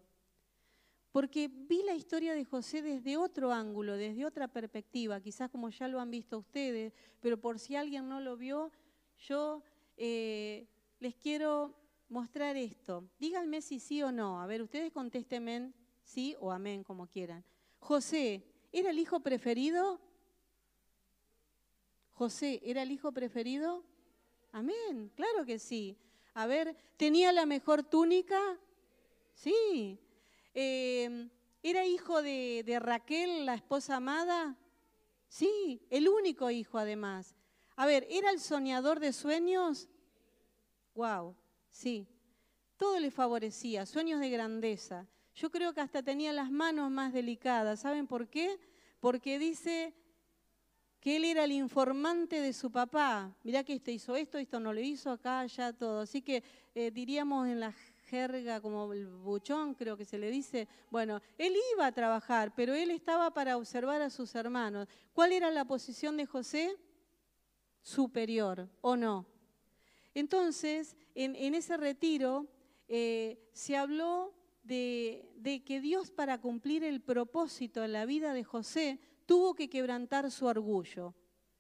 Porque vi la historia de José desde otro ángulo, desde otra perspectiva, quizás como ya lo han visto ustedes, pero por si alguien no lo vio, yo eh, les quiero mostrar esto. Díganme si sí o no. A ver, ustedes contéstenme sí o amén, como quieran. José, ¿era el hijo preferido? José, ¿era el hijo preferido? Amén, claro que sí. A ver, ¿tenía la mejor túnica? Sí. Em, ¿Era hijo de, de Raquel, la esposa amada? Sí, el único hijo además. A ver, ¿era el soñador de sueños? Wow, sí. Todo le favorecía, sueños de grandeza. Yo creo que hasta tenía las manos más delicadas. ¿Saben por qué? Porque dice que él era el informante de su papá. Mirá que este hizo esto, esto no lo hizo, acá, allá, todo. Así que eh, diríamos en la jerga como el buchón, creo que se le dice. Bueno, él iba a trabajar, pero él estaba para observar a sus hermanos. ¿Cuál era la posición de José? Superior, ¿o no? Entonces, en, ese retiro eh, se habló de, que Dios para cumplir el propósito en la vida de José tuvo que quebrantar su orgullo.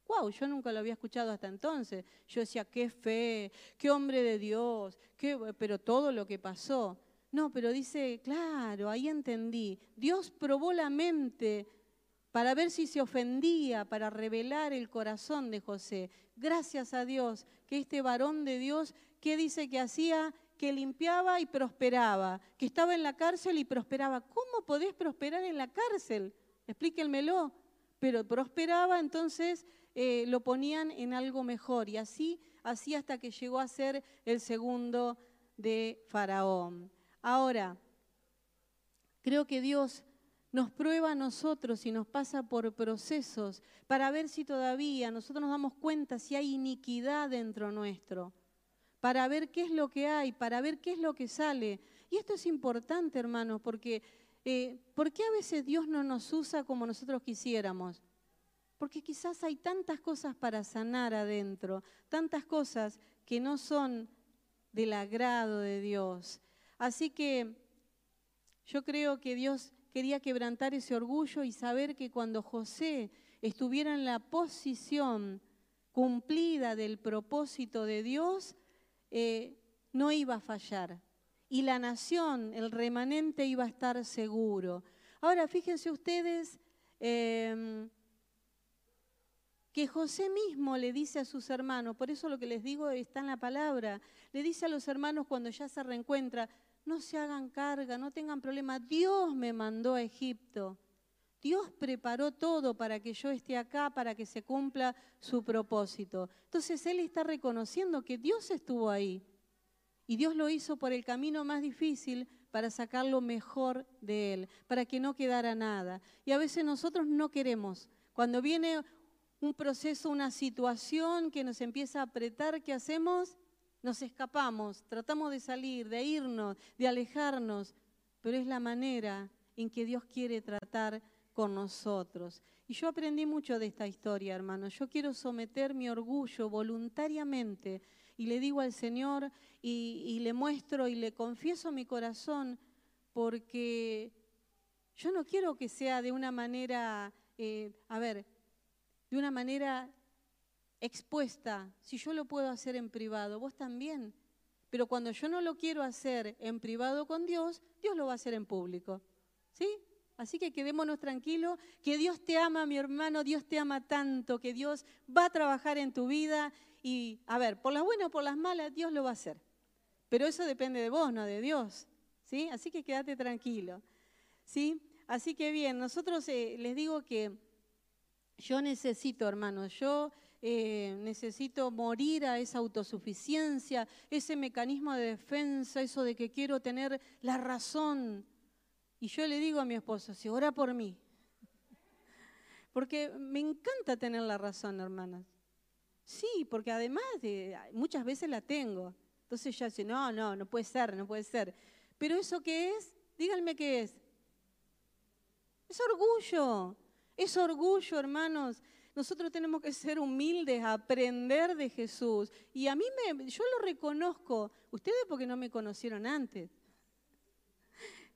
Wow, yo nunca lo había escuchado hasta entonces. Yo decía, qué fe, qué hombre de Dios, qué, pero todo lo que pasó. No, pero dice, claro, ahí entendí. Dios probó la mente para ver si se ofendía, para revelar el corazón de José. Gracias a Dios que este varón de Dios, ¿qué dice que hacía? Que limpiaba y prosperaba, que estaba en la cárcel y prosperaba. ¿Cómo podés prosperar en la cárcel? Explíquenmelo. Pero prosperaba, entonces eh, lo ponían en algo mejor y así, así hasta que llegó a ser el segundo de Faraón. Ahora, creo que Dios nos prueba a nosotros y nos pasa por procesos para ver si todavía nosotros nos damos cuenta si hay iniquidad dentro nuestro para ver qué es lo que hay, para ver qué es lo que sale. Y esto es importante, hermanos, porque eh, ¿por qué a veces Dios no nos usa como nosotros quisiéramos? Porque quizás hay tantas cosas para sanar adentro, tantas cosas que no son del agrado de Dios. Así que yo creo que Dios quería quebrantar ese orgullo y saber que cuando José estuviera en la posición cumplida del propósito de Dios, eh, no iba a fallar. Y la nación, el remanente, iba a estar seguro. Ahora, fíjense ustedes em, que José mismo le dice a sus hermanos, por eso lo que les digo está en la palabra, le dice a los hermanos cuando ya se reencuentra, no se hagan carga, no tengan problema, Dios me mandó a Egipto. Dios preparó todo para que yo esté acá, para que se cumpla su propósito. Entonces Él está reconociendo que Dios estuvo ahí. Y Dios lo hizo por el camino más difícil para sacar lo mejor de Él, para que no quedara nada. Y a veces nosotros no queremos. Cuando viene un proceso, una situación que nos empieza a apretar, ¿qué hacemos? Nos escapamos, tratamos de salir, de irnos, de alejarnos, pero es la manera en que Dios quiere tratar con nosotros. Y yo aprendí mucho de esta historia, hermano. Yo quiero someter mi orgullo voluntariamente y le digo al Señor y, le muestro y le confieso mi corazón, porque yo no quiero que sea de una manera, eh, a ver, de una manera expuesta, si yo lo puedo hacer en privado, vos también. Pero cuando yo no lo quiero hacer en privado con Dios, Dios lo va a hacer en público. ¿Sí? Así que quedémonos tranquilos, que Dios te ama, mi hermano, Dios te ama tanto, que Dios va a trabajar en tu vida y, a ver, por las buenas o por las malas, Dios lo va a hacer. Pero eso depende de vos, no de Dios. ¿Sí? Así que quédate tranquilo. ¿Sí? Así que bien, nosotros eh, les digo que yo necesito, hermanos, yo eh, necesito morir a esa autosuficiencia, ese mecanismo de defensa, eso de que quiero tener la razón. Y yo le digo a mi esposo, si ora por mí. Porque me encanta tener la razón, hermanas. Sí, porque además de, muchas veces la tengo. Entonces ya dice, no, no, no puede ser, no puede ser. Pero eso qué es, díganme qué es. Es orgullo, es orgullo, hermanos. Nosotros tenemos que ser humildes, aprender de Jesús. Y a mí me, yo lo reconozco. Ustedes porque no me conocieron antes.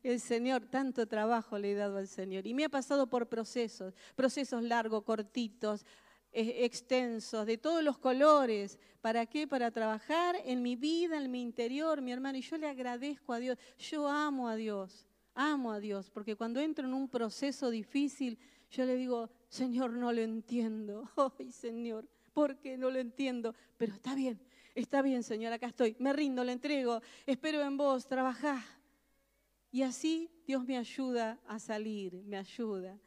El Señor, tanto trabajo le he dado al Señor. Y me ha pasado por procesos, procesos largos, cortitos, eh, extensos, de todos los colores. ¿Para qué? Para trabajar en mi vida, en mi interior, mi hermano. Y yo le agradezco a Dios. Yo amo a Dios, amo a Dios, porque cuando entro en un proceso difícil, yo le digo, Señor, no lo entiendo. Ay, Señor, ¿por qué no lo entiendo? Pero está bien, está bien, Señor, acá estoy. Me rindo, le entrego. Espero en vos, trabajá. Y así Dios me ayuda a salir, me ayuda.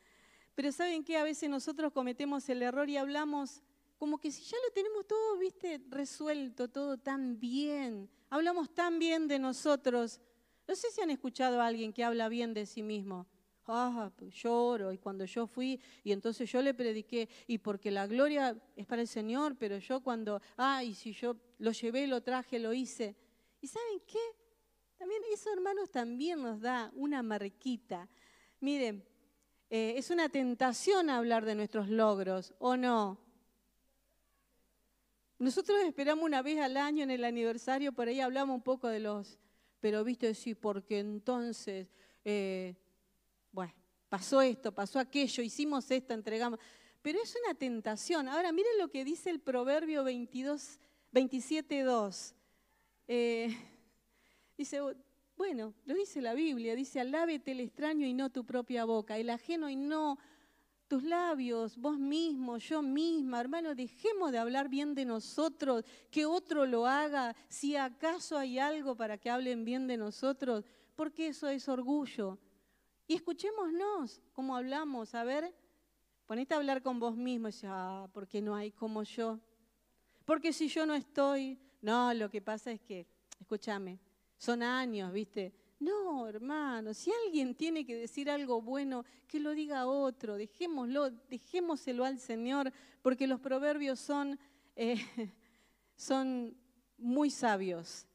Pero ¿saben qué? A veces nosotros cometemos el error y hablamos como que si ya lo tenemos todo, viste, resuelto, todo tan bien. Hablamos tan bien de nosotros. No sé si han escuchado a alguien que habla bien de sí mismo ah, pues lloro, y cuando yo fui, y entonces yo le prediqué, y porque la gloria es para el Señor, pero yo cuando, ah, y si yo lo llevé, lo traje, lo hice. ¿Y saben qué? También eso, hermanos, también nos da una marquita. Miren, eh, es una tentación hablar de nuestros logros, ¿o no? Nosotros esperamos una vez al año en el aniversario, por ahí hablamos un poco de los, pero viste, sí, porque entonces eh, bueno, pasó esto, pasó aquello, hicimos esto, entregamos. Pero es una tentación. Ahora miren lo que dice el Proverbio 22, 27, 2. Dice, bueno, lo dice la Biblia, dice, alábete el extraño y no tu propia boca, el ajeno y no tus labios, vos mismo, yo misma, hermano, dejemos de hablar bien de nosotros, que otro lo haga, si acaso hay algo para que hablen bien de nosotros, porque eso es orgullo. Y escuchémonos cómo hablamos. A ver, ponete a hablar con vos mismo y dice, ah, porque no hay como yo. Porque si yo no estoy, no, lo que pasa es que, escúchame, son años, ¿viste? No, hermano, si alguien tiene que decir algo bueno, que lo diga otro, dejémoslo, dejémoselo al Señor, porque los proverbios son, eh, son muy sabios.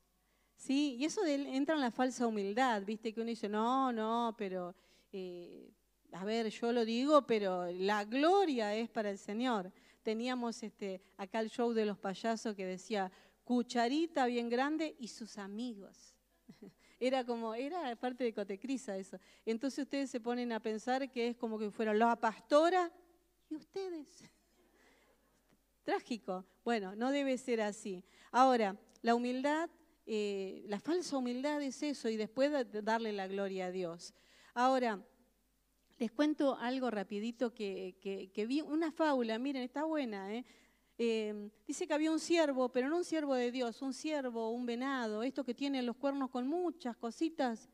¿sí? Y eso entra en la falsa humildad, ¿viste? Que uno dice, no, no, pero, eh, a ver, yo lo digo, pero la gloria es para el Señor. Teníamos este, acá el show de los payasos que decía, cucharita bien grande y sus amigos. Era como, era parte de Cotecrisa eso. Entonces ustedes se ponen a pensar que es como que fuera la pastora y ustedes. Trágico. Bueno, no debe ser así. Ahora, la humildad eh, la falsa humildad es eso y después darle la gloria a Dios. Ahora, les cuento algo rapidito que, vi, una fábula, miren, está buena. ¿eh? Eh, dice que había un ciervo, pero no un ciervo de Dios, un ciervo, un venado, esto que tiene los cuernos con muchas cositas.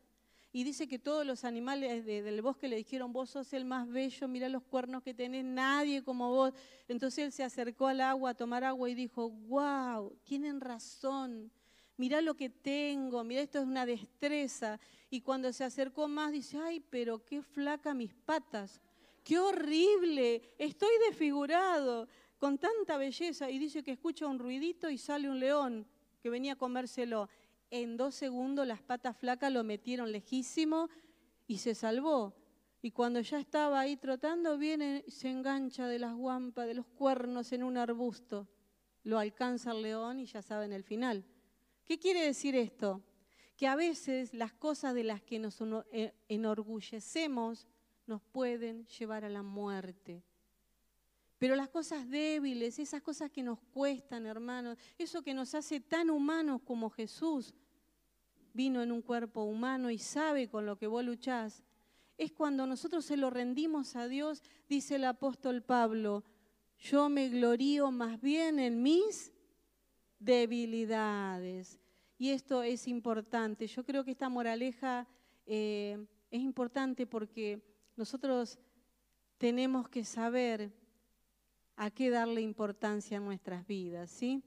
Y dice que todos los animales del bosque le dijeron, vos sos el más bello, mira los cuernos que tenés, nadie como vos. Entonces él se acercó al agua a tomar agua y dijo, wow, tienen razón mirá lo que tengo, mirá esto es una destreza. Y cuando se acercó más dice, ay, pero qué flaca mis patas, qué horrible, estoy desfigurado con tanta belleza. Y dice que escucha un ruidito y sale un león que venía a comérselo. En dos segundos las patas flacas lo metieron lejísimo y se salvó. Y cuando ya estaba ahí trotando, viene y se engancha de las guampas, de los cuernos en un arbusto. lo alcanza el león y ya saben el final. ¿Qué quiere decir esto? Que a veces las cosas de las que nos eh, enorgullecemos nos pueden llevar a la muerte. Pero las cosas débiles, esas cosas que nos cuestan, hermanos, eso que nos hace tan humanos como Jesús vino en un cuerpo humano y sabe con lo que vos luchás, es cuando nosotros se lo rendimos a Dios, dice el apóstol Pablo, yo me glorío más bien en mis debilidades. Y esto es importante. Yo creo que esta moraleja eh, es importante porque nosotros tenemos que saber a qué darle importancia en nuestras vidas, ¿sí?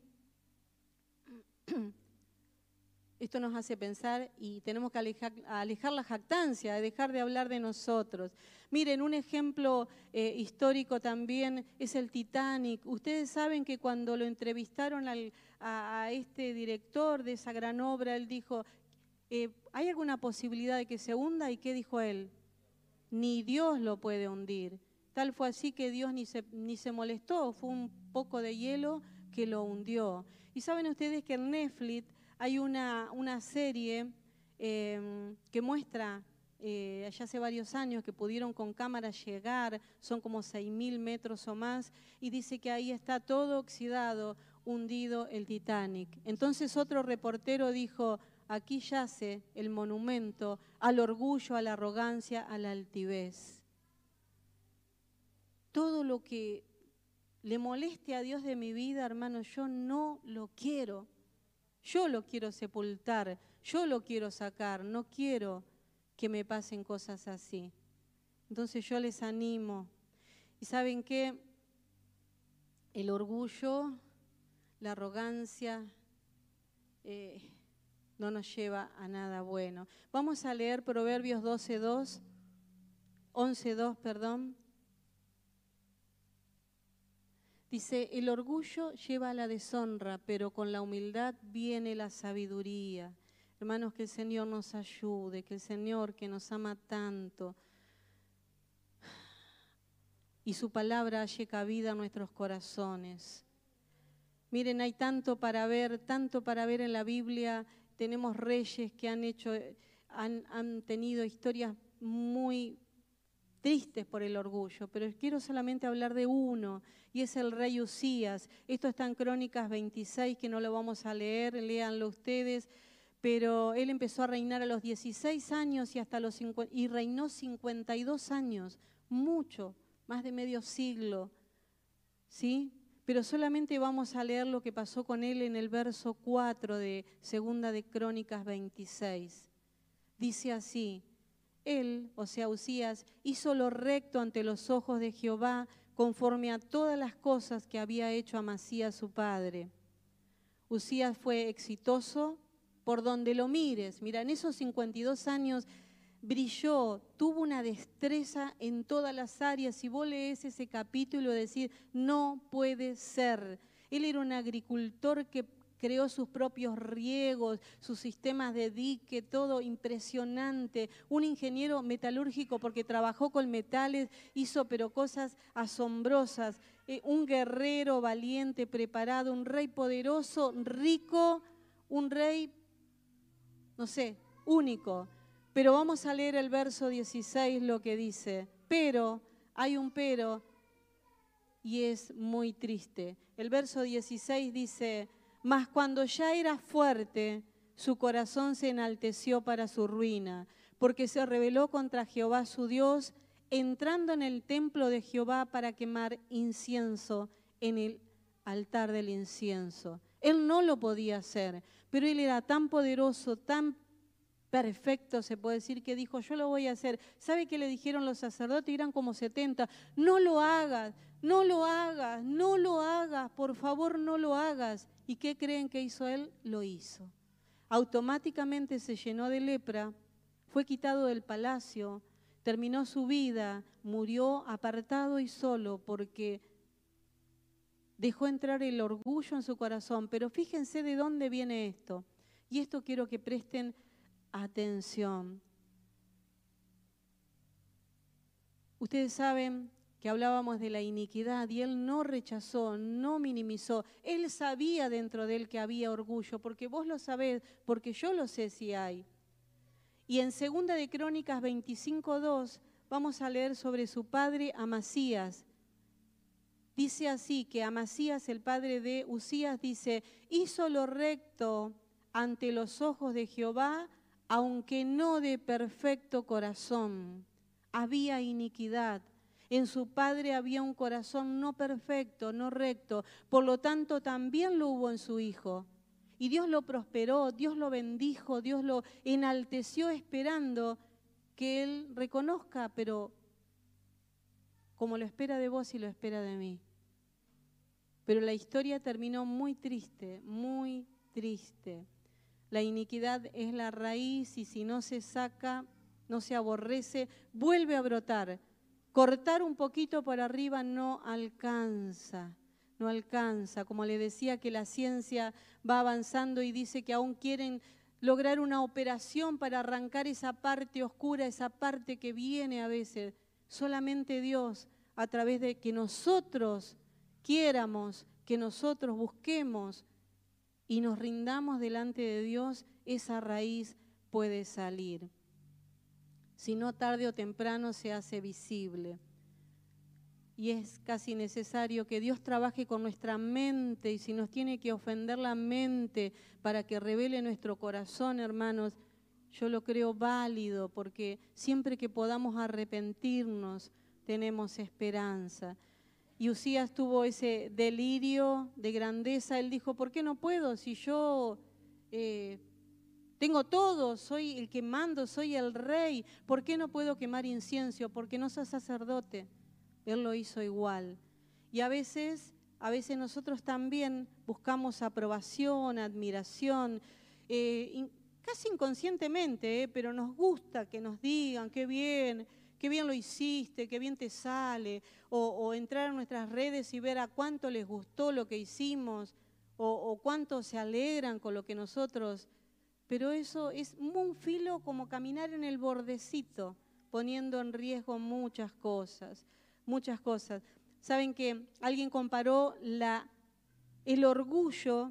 Esto nos hace pensar y tenemos que alejar, la jactancia, dejar de hablar de nosotros. Miren, un ejemplo eh, histórico también es el Titanic. Ustedes saben que cuando lo entrevistaron a, este director de esa gran obra, él dijo, eh, ¿hay alguna posibilidad de que se hunda? ¿Y qué dijo él? Ni Dios lo puede hundir. Tal fue así que Dios ni se, ni se molestó, fue un poco de hielo que lo hundió. Y saben ustedes que en Netflix hay una, una serie em, que muestra, eh, hace varios años, que pudieron con cámara llegar, son como 6.000 metros o más, y dice que ahí está todo oxidado, hundido el Titanic. Entonces otro reportero dijo, aquí yace el monumento al orgullo, a la arrogancia, a la altivez. Todo lo que le moleste a Dios de mi vida, hermano, yo no lo quiero. Yo lo quiero sepultar, yo lo quiero sacar, no quiero que me pasen cosas así. Entonces yo les animo. ¿Y saben qué? El orgullo, la arrogancia, eh, no nos lleva a nada bueno. Vamos a leer Proverbios 12.2, 11.2, perdón. Dice, el orgullo lleva a la deshonra, pero con la humildad viene la sabiduría. Hermanos, que el Señor nos ayude, que el Señor que nos ama tanto y su palabra halle cabida a nuestros corazones. Miren, hay tanto para ver, tanto para ver en la Biblia. Tenemos reyes que han hecho, han, han tenido historias muy tristes por el orgullo, pero quiero solamente hablar de uno, y es el rey Usías. Esto está en Crónicas 26, que no lo vamos a leer, léanlo ustedes, pero él empezó a reinar a los 16 años y, hasta los y reinó 52 años, mucho, más de medio siglo, ¿sí? Pero solamente vamos a leer lo que pasó con él en el verso 4 de Segunda de Crónicas 26. Dice así, él, o sea, Usías, hizo lo recto ante los ojos de Jehová, conforme a todas las cosas que había hecho Amasías su padre. Usías fue exitoso por donde lo mires. Mira, en esos 52 años brilló, tuvo una destreza en todas las áreas. Si vos lees ese capítulo, decir, no puede ser. Él era un agricultor que creó sus propios riegos, sus sistemas de dique, todo impresionante. Un ingeniero metalúrgico porque trabajó con metales, hizo pero cosas asombrosas. Eh, un guerrero valiente, preparado, un rey poderoso, rico, un rey, no sé, único. Pero vamos a leer el verso 16 lo que dice. Pero, hay un pero, y es muy triste. El verso 16 dice, mas cuando ya era fuerte, su corazón se enalteció para su ruina, porque se rebeló contra Jehová su Dios, entrando en el templo de Jehová para quemar incienso en el altar del incienso. Él no lo podía hacer, pero él era tan poderoso, tan perfecto, se puede decir, que dijo, yo lo voy a hacer. ¿Sabe qué le dijeron los sacerdotes? Eran como 70. No lo hagas, no lo hagas, no lo hagas, por favor no lo hagas. ¿Y qué creen que hizo él? Lo hizo. Automáticamente se llenó de lepra, fue quitado del palacio, terminó su vida, murió apartado y solo porque dejó entrar el orgullo en su corazón. Pero fíjense de dónde viene esto. Y esto quiero que presten atención. Ustedes saben que hablábamos de la iniquidad y él no rechazó, no minimizó. Él sabía dentro de él que había orgullo, porque vos lo sabés, porque yo lo sé si hay. Y en Segunda de Crónicas 25.2 vamos a leer sobre su padre Amasías. Dice así que Amasías, el padre de Usías, dice, hizo lo recto ante los ojos de Jehová, aunque no de perfecto corazón. Había iniquidad en su padre había un corazón no perfecto, no recto. Por lo tanto, también lo hubo en su hijo. Y Dios lo prosperó, Dios lo bendijo, Dios lo enalteció esperando que Él reconozca, pero como lo espera de vos y lo espera de mí. Pero la historia terminó muy triste, muy triste. La iniquidad es la raíz y si no se saca, no se aborrece, vuelve a brotar Cortar un poquito por arriba no alcanza, no alcanza. Como le decía que la ciencia va avanzando y dice que aún quieren lograr una operación para arrancar esa parte oscura, esa parte que viene a veces. Solamente Dios, a través de que nosotros quiéramos, que nosotros busquemos y nos rindamos delante de Dios, esa raíz puede salir si no tarde o temprano se hace visible. Y es casi necesario que Dios trabaje con nuestra mente y si nos tiene que ofender la mente para que revele nuestro corazón, hermanos, yo lo creo válido porque siempre que podamos arrepentirnos tenemos esperanza. Y Usías tuvo ese delirio de grandeza. Él dijo, ¿por qué no puedo si yo eh, tengo todo, soy el que mando, soy el rey. ¿Por qué no puedo quemar incienso? Porque no soy sacerdote. Él lo hizo igual. Y a veces, a veces nosotros también buscamos aprobación, admiración, eh, casi inconscientemente, eh, pero nos gusta que nos digan qué bien, qué bien lo hiciste, qué bien te sale, o, entrar a nuestras redes y ver a cuánto les gustó lo que hicimos, o, o cuánto se alegran con lo que nosotros pero eso es un filo como caminar en el bordecito, poniendo en riesgo muchas cosas, muchas cosas. Saben que alguien comparó la, el orgullo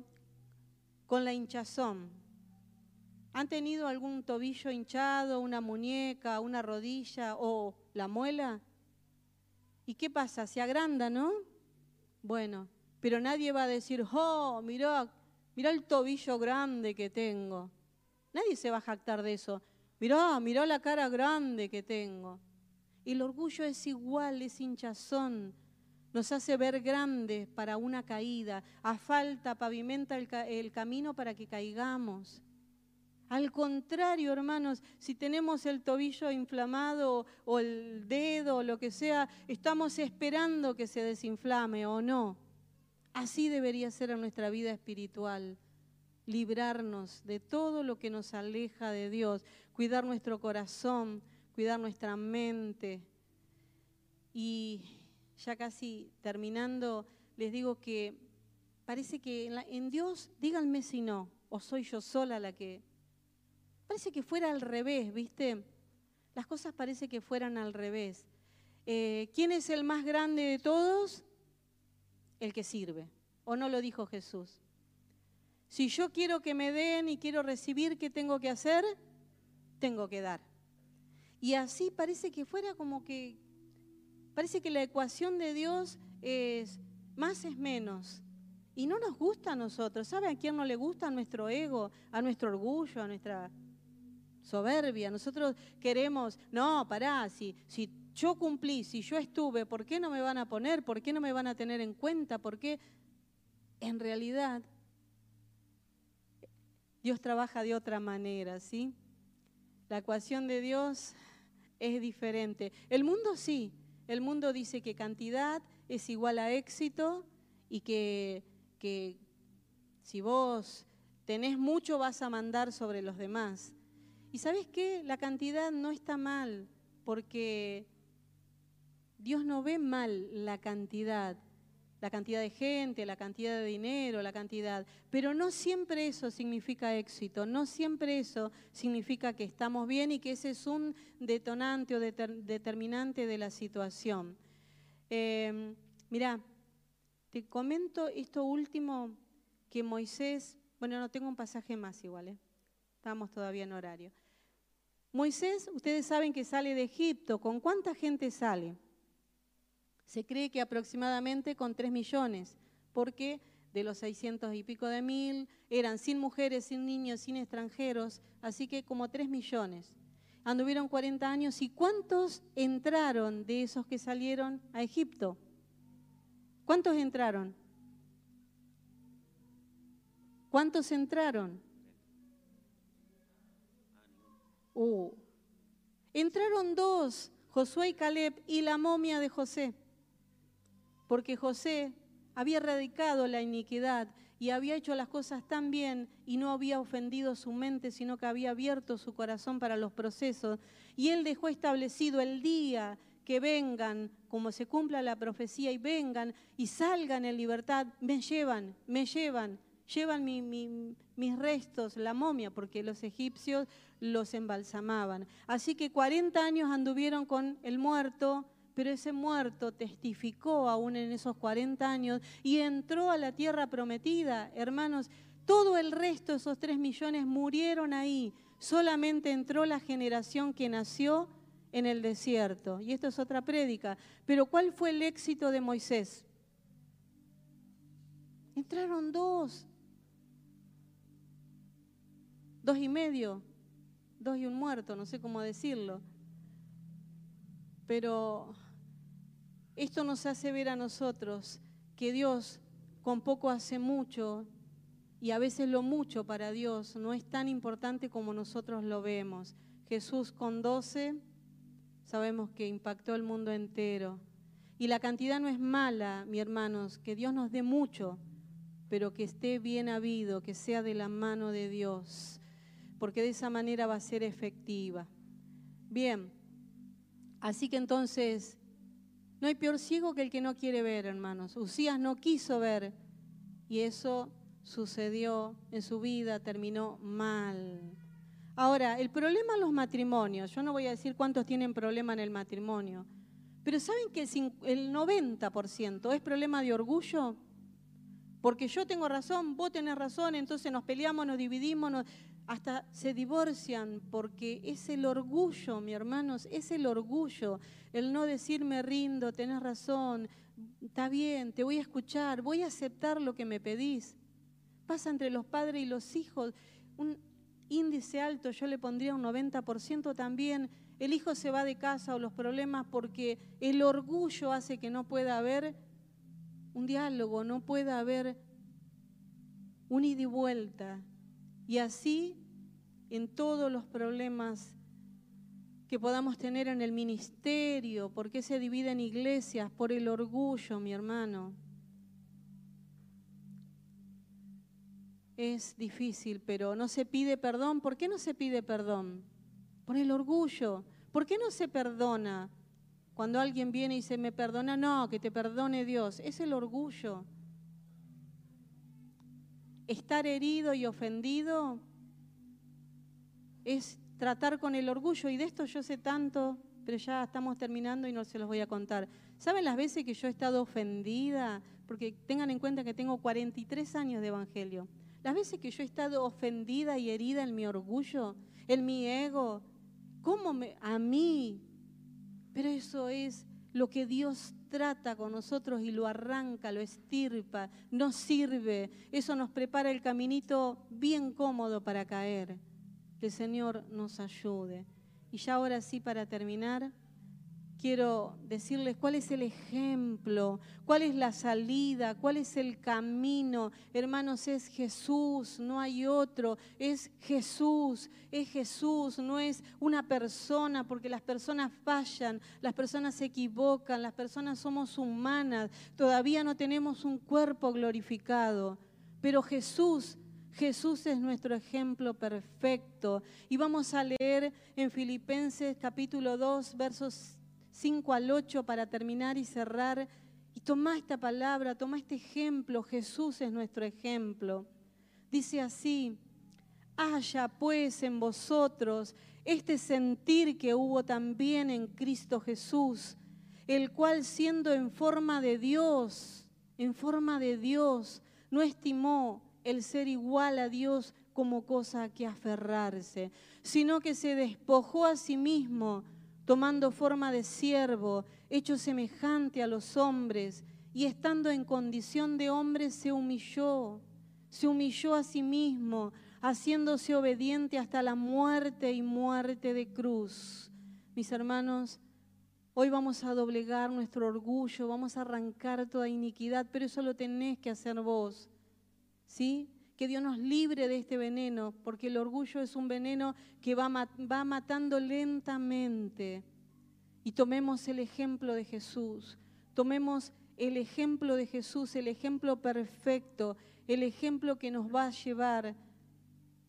con la hinchazón. ¿Han tenido algún tobillo hinchado, una muñeca, una rodilla o la muela? ¿Y qué pasa? Se agranda, ¿no? Bueno, pero nadie va a decir, oh, mirá, mirá el tobillo grande que tengo. Nadie se va a jactar de eso. Mirá, mirá la cara grande que tengo. El orgullo es igual, es hinchazón. Nos hace ver grandes para una caída. A falta pavimenta el, camino para que caigamos. Al contrario, hermanos, si tenemos el tobillo inflamado o el dedo o lo que sea, estamos esperando que se desinflame o no. Así debería ser en nuestra vida espiritual librarnos de todo lo que nos aleja de Dios, cuidar nuestro corazón, cuidar nuestra mente. Y ya casi terminando, les digo que parece que en, Dios, díganme si no, o soy yo sola la que... Parece que fuera al revés, ¿viste? Las cosas parece que fueran al revés. Eh, ¿Quién es el más grande de todos? El que sirve. ¿O no lo dijo Jesús? Si yo quiero que me den y quiero recibir, ¿qué tengo que hacer? Tengo que dar. Y así parece que fuera como que, parece que la ecuación de Dios es más es menos. Y no nos gusta a nosotros. ¿Sabe a quién no le gusta? A nuestro ego, a nuestro orgullo, a nuestra soberbia. Nosotros queremos, no, pará, si, si yo cumplí, si yo estuve, ¿por qué no me van a poner? ¿Por qué no me van a tener en cuenta? ¿Por qué? En realidad Dios trabaja de otra manera, ¿sí? La ecuación de Dios es diferente. El mundo sí, el mundo dice que cantidad es igual a éxito y que, que si vos tenés mucho vas a mandar sobre los demás. Y sabes qué, la cantidad no está mal, porque Dios no ve mal la cantidad, la cantidad de gente, la cantidad de dinero, la cantidad. Pero no siempre eso significa éxito, no siempre eso significa que estamos bien y que ese es un detonante o determinante de la situación. Eh, mirá, te comento esto último que Moisés, bueno, no tengo un pasaje más igual, ¿eh? estamos todavía en horario. Moisés, ustedes saben que sale de Egipto, ¿con cuánta gente sale? Se cree que aproximadamente con 3 millones, porque de los 600 y pico de mil eran sin mujeres, sin niños, sin extranjeros, así que como 3 millones. Anduvieron 40 años y ¿cuántos entraron de esos que salieron a Egipto? ¿Cuántos entraron? ¿Cuántos entraron? Entraron dos, Josué y Caleb, y la momia de José porque José había radicado la iniquidad y había hecho las cosas tan bien y no había ofendido su mente, sino que había abierto su corazón para los procesos. Y él dejó establecido el día que vengan, como se cumpla la profecía, y vengan y salgan en libertad, me llevan, me llevan, llevan mis restos, la momia, porque los egipcios los embalsamaban. Así que 40 años anduvieron con el muerto, pero ese muerto testificó aún en esos 40 años y entró a la tierra prometida. Hermanos, todo el resto, esos 3 millones, murieron ahí. Solamente entró la generación que nació en el desierto. Y esto es otra prédica. Pero ¿cuál fue el éxito de Moisés? Entraron dos. Dos y medio. Dos y un muerto, no sé cómo decirlo. Pero esto nos hace ver a nosotros que Dios con poco hace mucho y a veces lo mucho para Dios no es tan importante como nosotros lo vemos. Jesús con doce sabemos que impactó el mundo entero. Y la cantidad no es mala, mi hermanos, que Dios nos dé mucho, pero que esté bien habido, que sea de la mano de Dios, porque de esa manera va a ser efectiva. Bien, así que entonces no hay peor ciego que el que no quiere ver, hermanos. Usías no quiso ver y eso sucedió en su vida, terminó mal. Ahora, el problema en los matrimonios, yo no voy a decir cuántos tienen problema en el matrimonio, pero ¿saben que el 90% es problema de orgullo? Porque yo tengo razón, vos tenés razón, entonces nos peleamos, nos dividimos, nos hasta se divorcian porque es el orgullo, mi hermanos, es el orgullo, el no decir me rindo, tenés razón, está bien, te voy a escuchar, voy a aceptar lo que me pedís. Pasa entre los padres y los hijos, un índice alto, yo le pondría un 90% también. El hijo se va de casa o los problemas porque el orgullo hace que no pueda haber un diálogo, no pueda haber un ida y vuelta. Y así en todos los problemas que podamos tener en el ministerio, por qué se dividen iglesias, por el orgullo, mi hermano. Es difícil, pero no se pide perdón. ¿Por qué no se pide perdón? Por el orgullo. ¿Por qué no se perdona? Cuando alguien viene y dice, me perdona, no, que te perdone Dios. Es el orgullo estar herido y ofendido es tratar con el orgullo y de esto yo sé tanto, pero ya estamos terminando y no se los voy a contar. ¿Saben las veces que yo he estado ofendida? Porque tengan en cuenta que tengo 43 años de evangelio. Las veces que yo he estado ofendida y herida en mi orgullo, en mi ego, ¿cómo me, a mí? Pero eso es lo que Dios trata con nosotros y lo arranca, lo estirpa, nos sirve. Eso nos prepara el caminito bien cómodo para caer. Que el Señor nos ayude. Y ya ahora sí, para terminar, quiero decirles cuál es el ejemplo, cuál es la salida, cuál es el camino. Hermanos, es Jesús, no hay otro. Es Jesús, es Jesús, no es una persona, porque las personas fallan, las personas se equivocan, las personas somos humanas, todavía no tenemos un cuerpo glorificado. Pero Jesús Jesús es nuestro ejemplo perfecto. Y vamos a leer en Filipenses capítulo 2, versos 5 al 8 para terminar y cerrar. Y toma esta palabra, toma este ejemplo, Jesús es nuestro ejemplo. Dice así, haya pues en vosotros este sentir que hubo también en Cristo Jesús, el cual siendo en forma de Dios, en forma de Dios, no estimó el ser igual a Dios como cosa a que aferrarse, sino que se despojó a sí mismo, tomando forma de siervo, hecho semejante a los hombres, y estando en condición de hombre se humilló, se humilló a sí mismo, haciéndose obediente hasta la muerte y muerte de cruz. Mis hermanos, hoy vamos a doblegar nuestro orgullo, vamos a arrancar toda iniquidad, pero eso lo tenés que hacer vos. ¿Sí? Que Dios nos libre de este veneno, porque el orgullo es un veneno que va, va matando lentamente. Y tomemos el ejemplo de Jesús, tomemos el ejemplo de Jesús, el ejemplo perfecto, el ejemplo que nos va a llevar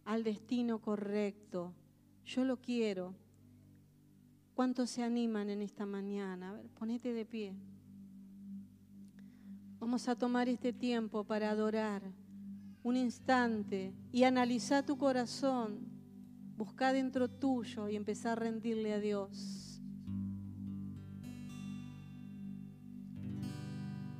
al destino correcto. Yo lo quiero. ¿Cuántos se animan en esta mañana? A ver, ponete de pie. Vamos a tomar este tiempo para adorar un instante y analizar tu corazón. Busca dentro tuyo y empezar a rendirle a Dios.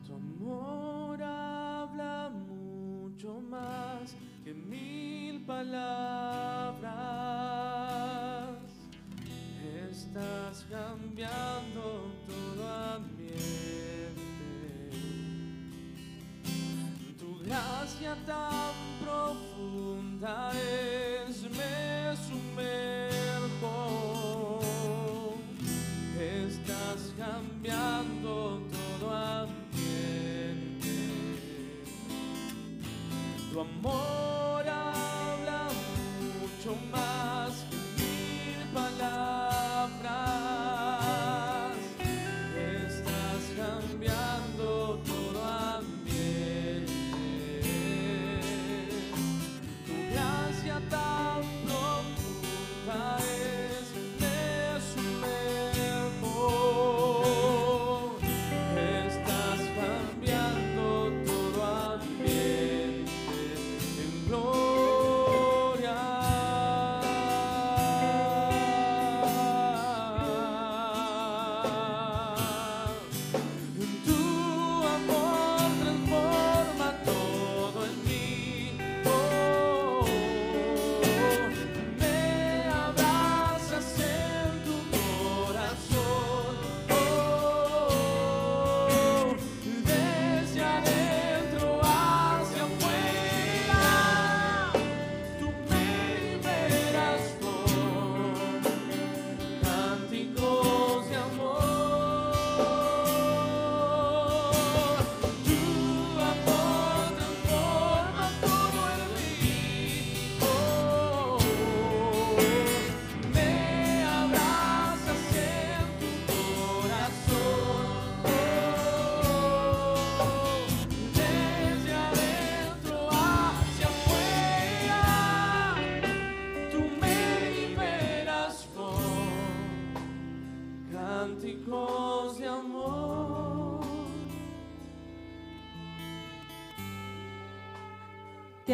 Tu amor habla mucho más que mil palabras. Estás cambiando todo. Tu gracia tan profunda es, me sumerjo. Estás cambiando todo ambiente. Tu amor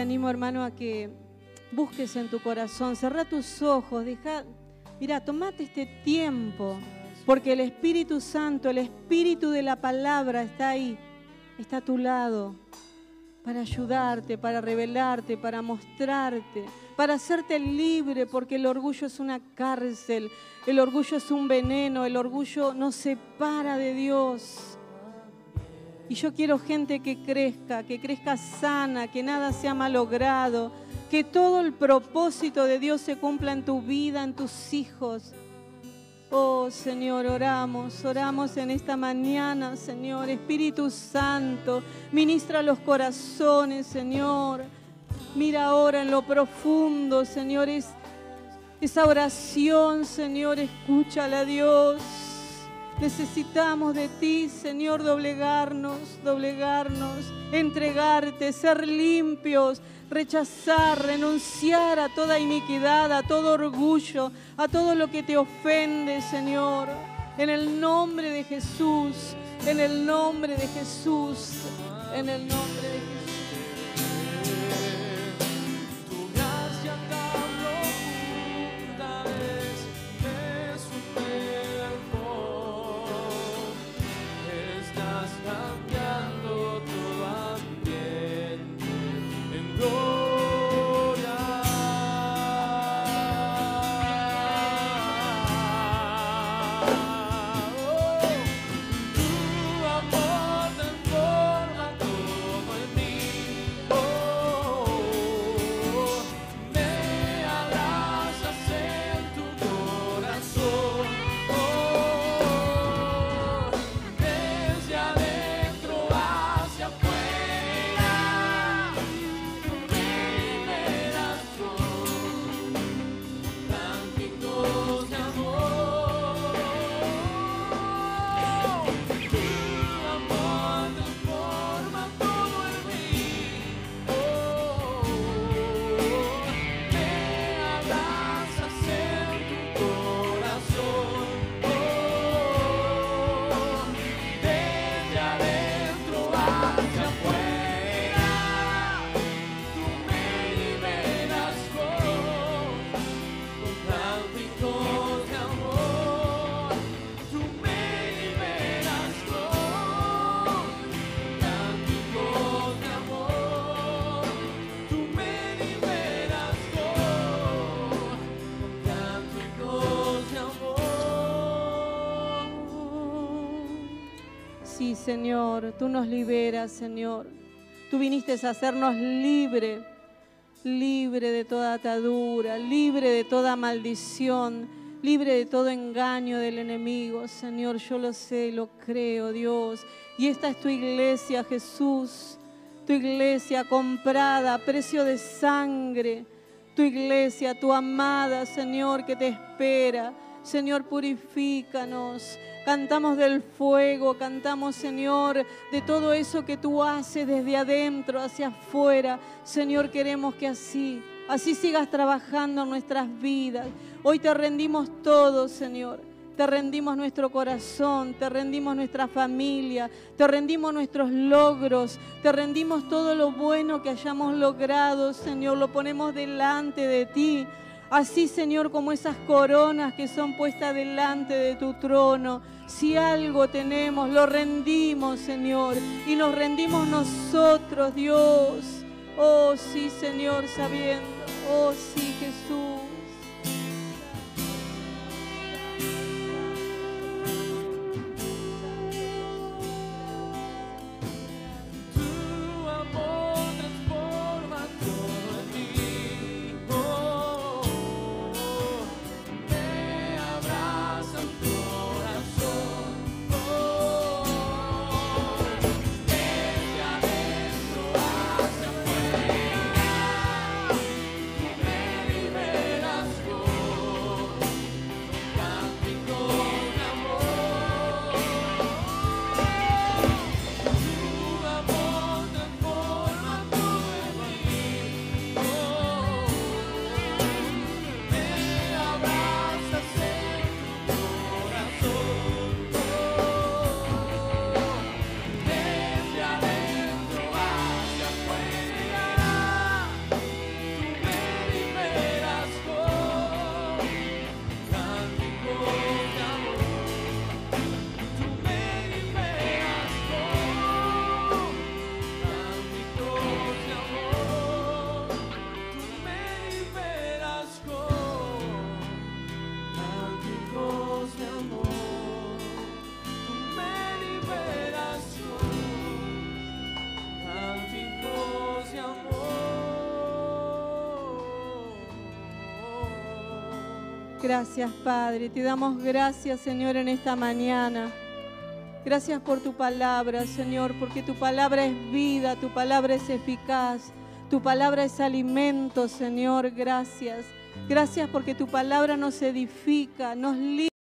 animo, hermano, a que busques en tu corazón, cerra tus ojos, deja, mira, tomate este tiempo, porque el Espíritu Santo, el Espíritu de la palabra está ahí, está a tu lado, para ayudarte, para revelarte, para mostrarte, para hacerte libre, porque el orgullo es una cárcel, el orgullo es un veneno, el orgullo nos separa de Dios. Y yo quiero gente que crezca, que crezca sana, que nada sea malogrado, que todo el propósito de Dios se cumpla en tu vida, en tus hijos. Oh Señor, oramos, oramos en esta mañana, Señor. Espíritu Santo, ministra los corazones, Señor. Mira ahora en lo profundo, Señor, es- esa oración, Señor, escúchala, Dios. Necesitamos de ti, Señor, doblegarnos, doblegarnos, entregarte, ser limpios, rechazar, renunciar a toda iniquidad, a todo orgullo, a todo lo que te ofende, Señor. En el nombre de Jesús, en el nombre de Jesús, en el nombre de Jesús. Señor, tú nos liberas, Señor. Tú viniste a hacernos libre, libre de toda atadura, libre de toda maldición, libre de todo engaño del enemigo. Señor, yo lo sé, lo creo, Dios. Y esta es tu iglesia, Jesús, tu iglesia comprada a precio de sangre, tu iglesia, tu amada, Señor, que te espera. Señor, purifícanos. Cantamos del fuego, cantamos, Señor, de todo eso que tú haces desde adentro hacia afuera. Señor, queremos que así, así sigas trabajando en nuestras vidas. Hoy te rendimos todo, Señor. Te rendimos nuestro corazón, te rendimos nuestra familia, te rendimos nuestros logros, te rendimos todo lo bueno que hayamos logrado, Señor. Lo ponemos delante de ti. Así, Señor, como esas coronas que son puestas delante de tu trono. Si algo tenemos, lo rendimos, Señor. Y nos rendimos nosotros, Dios. Oh, sí, Señor, sabiendo. Oh, sí, Jesús. Gracias, Padre. Te damos gracias, Señor, en esta mañana. Gracias por tu palabra, Señor, porque tu palabra es vida, tu palabra es eficaz, tu palabra es alimento, Señor. Gracias. Gracias porque tu palabra nos edifica, nos libra.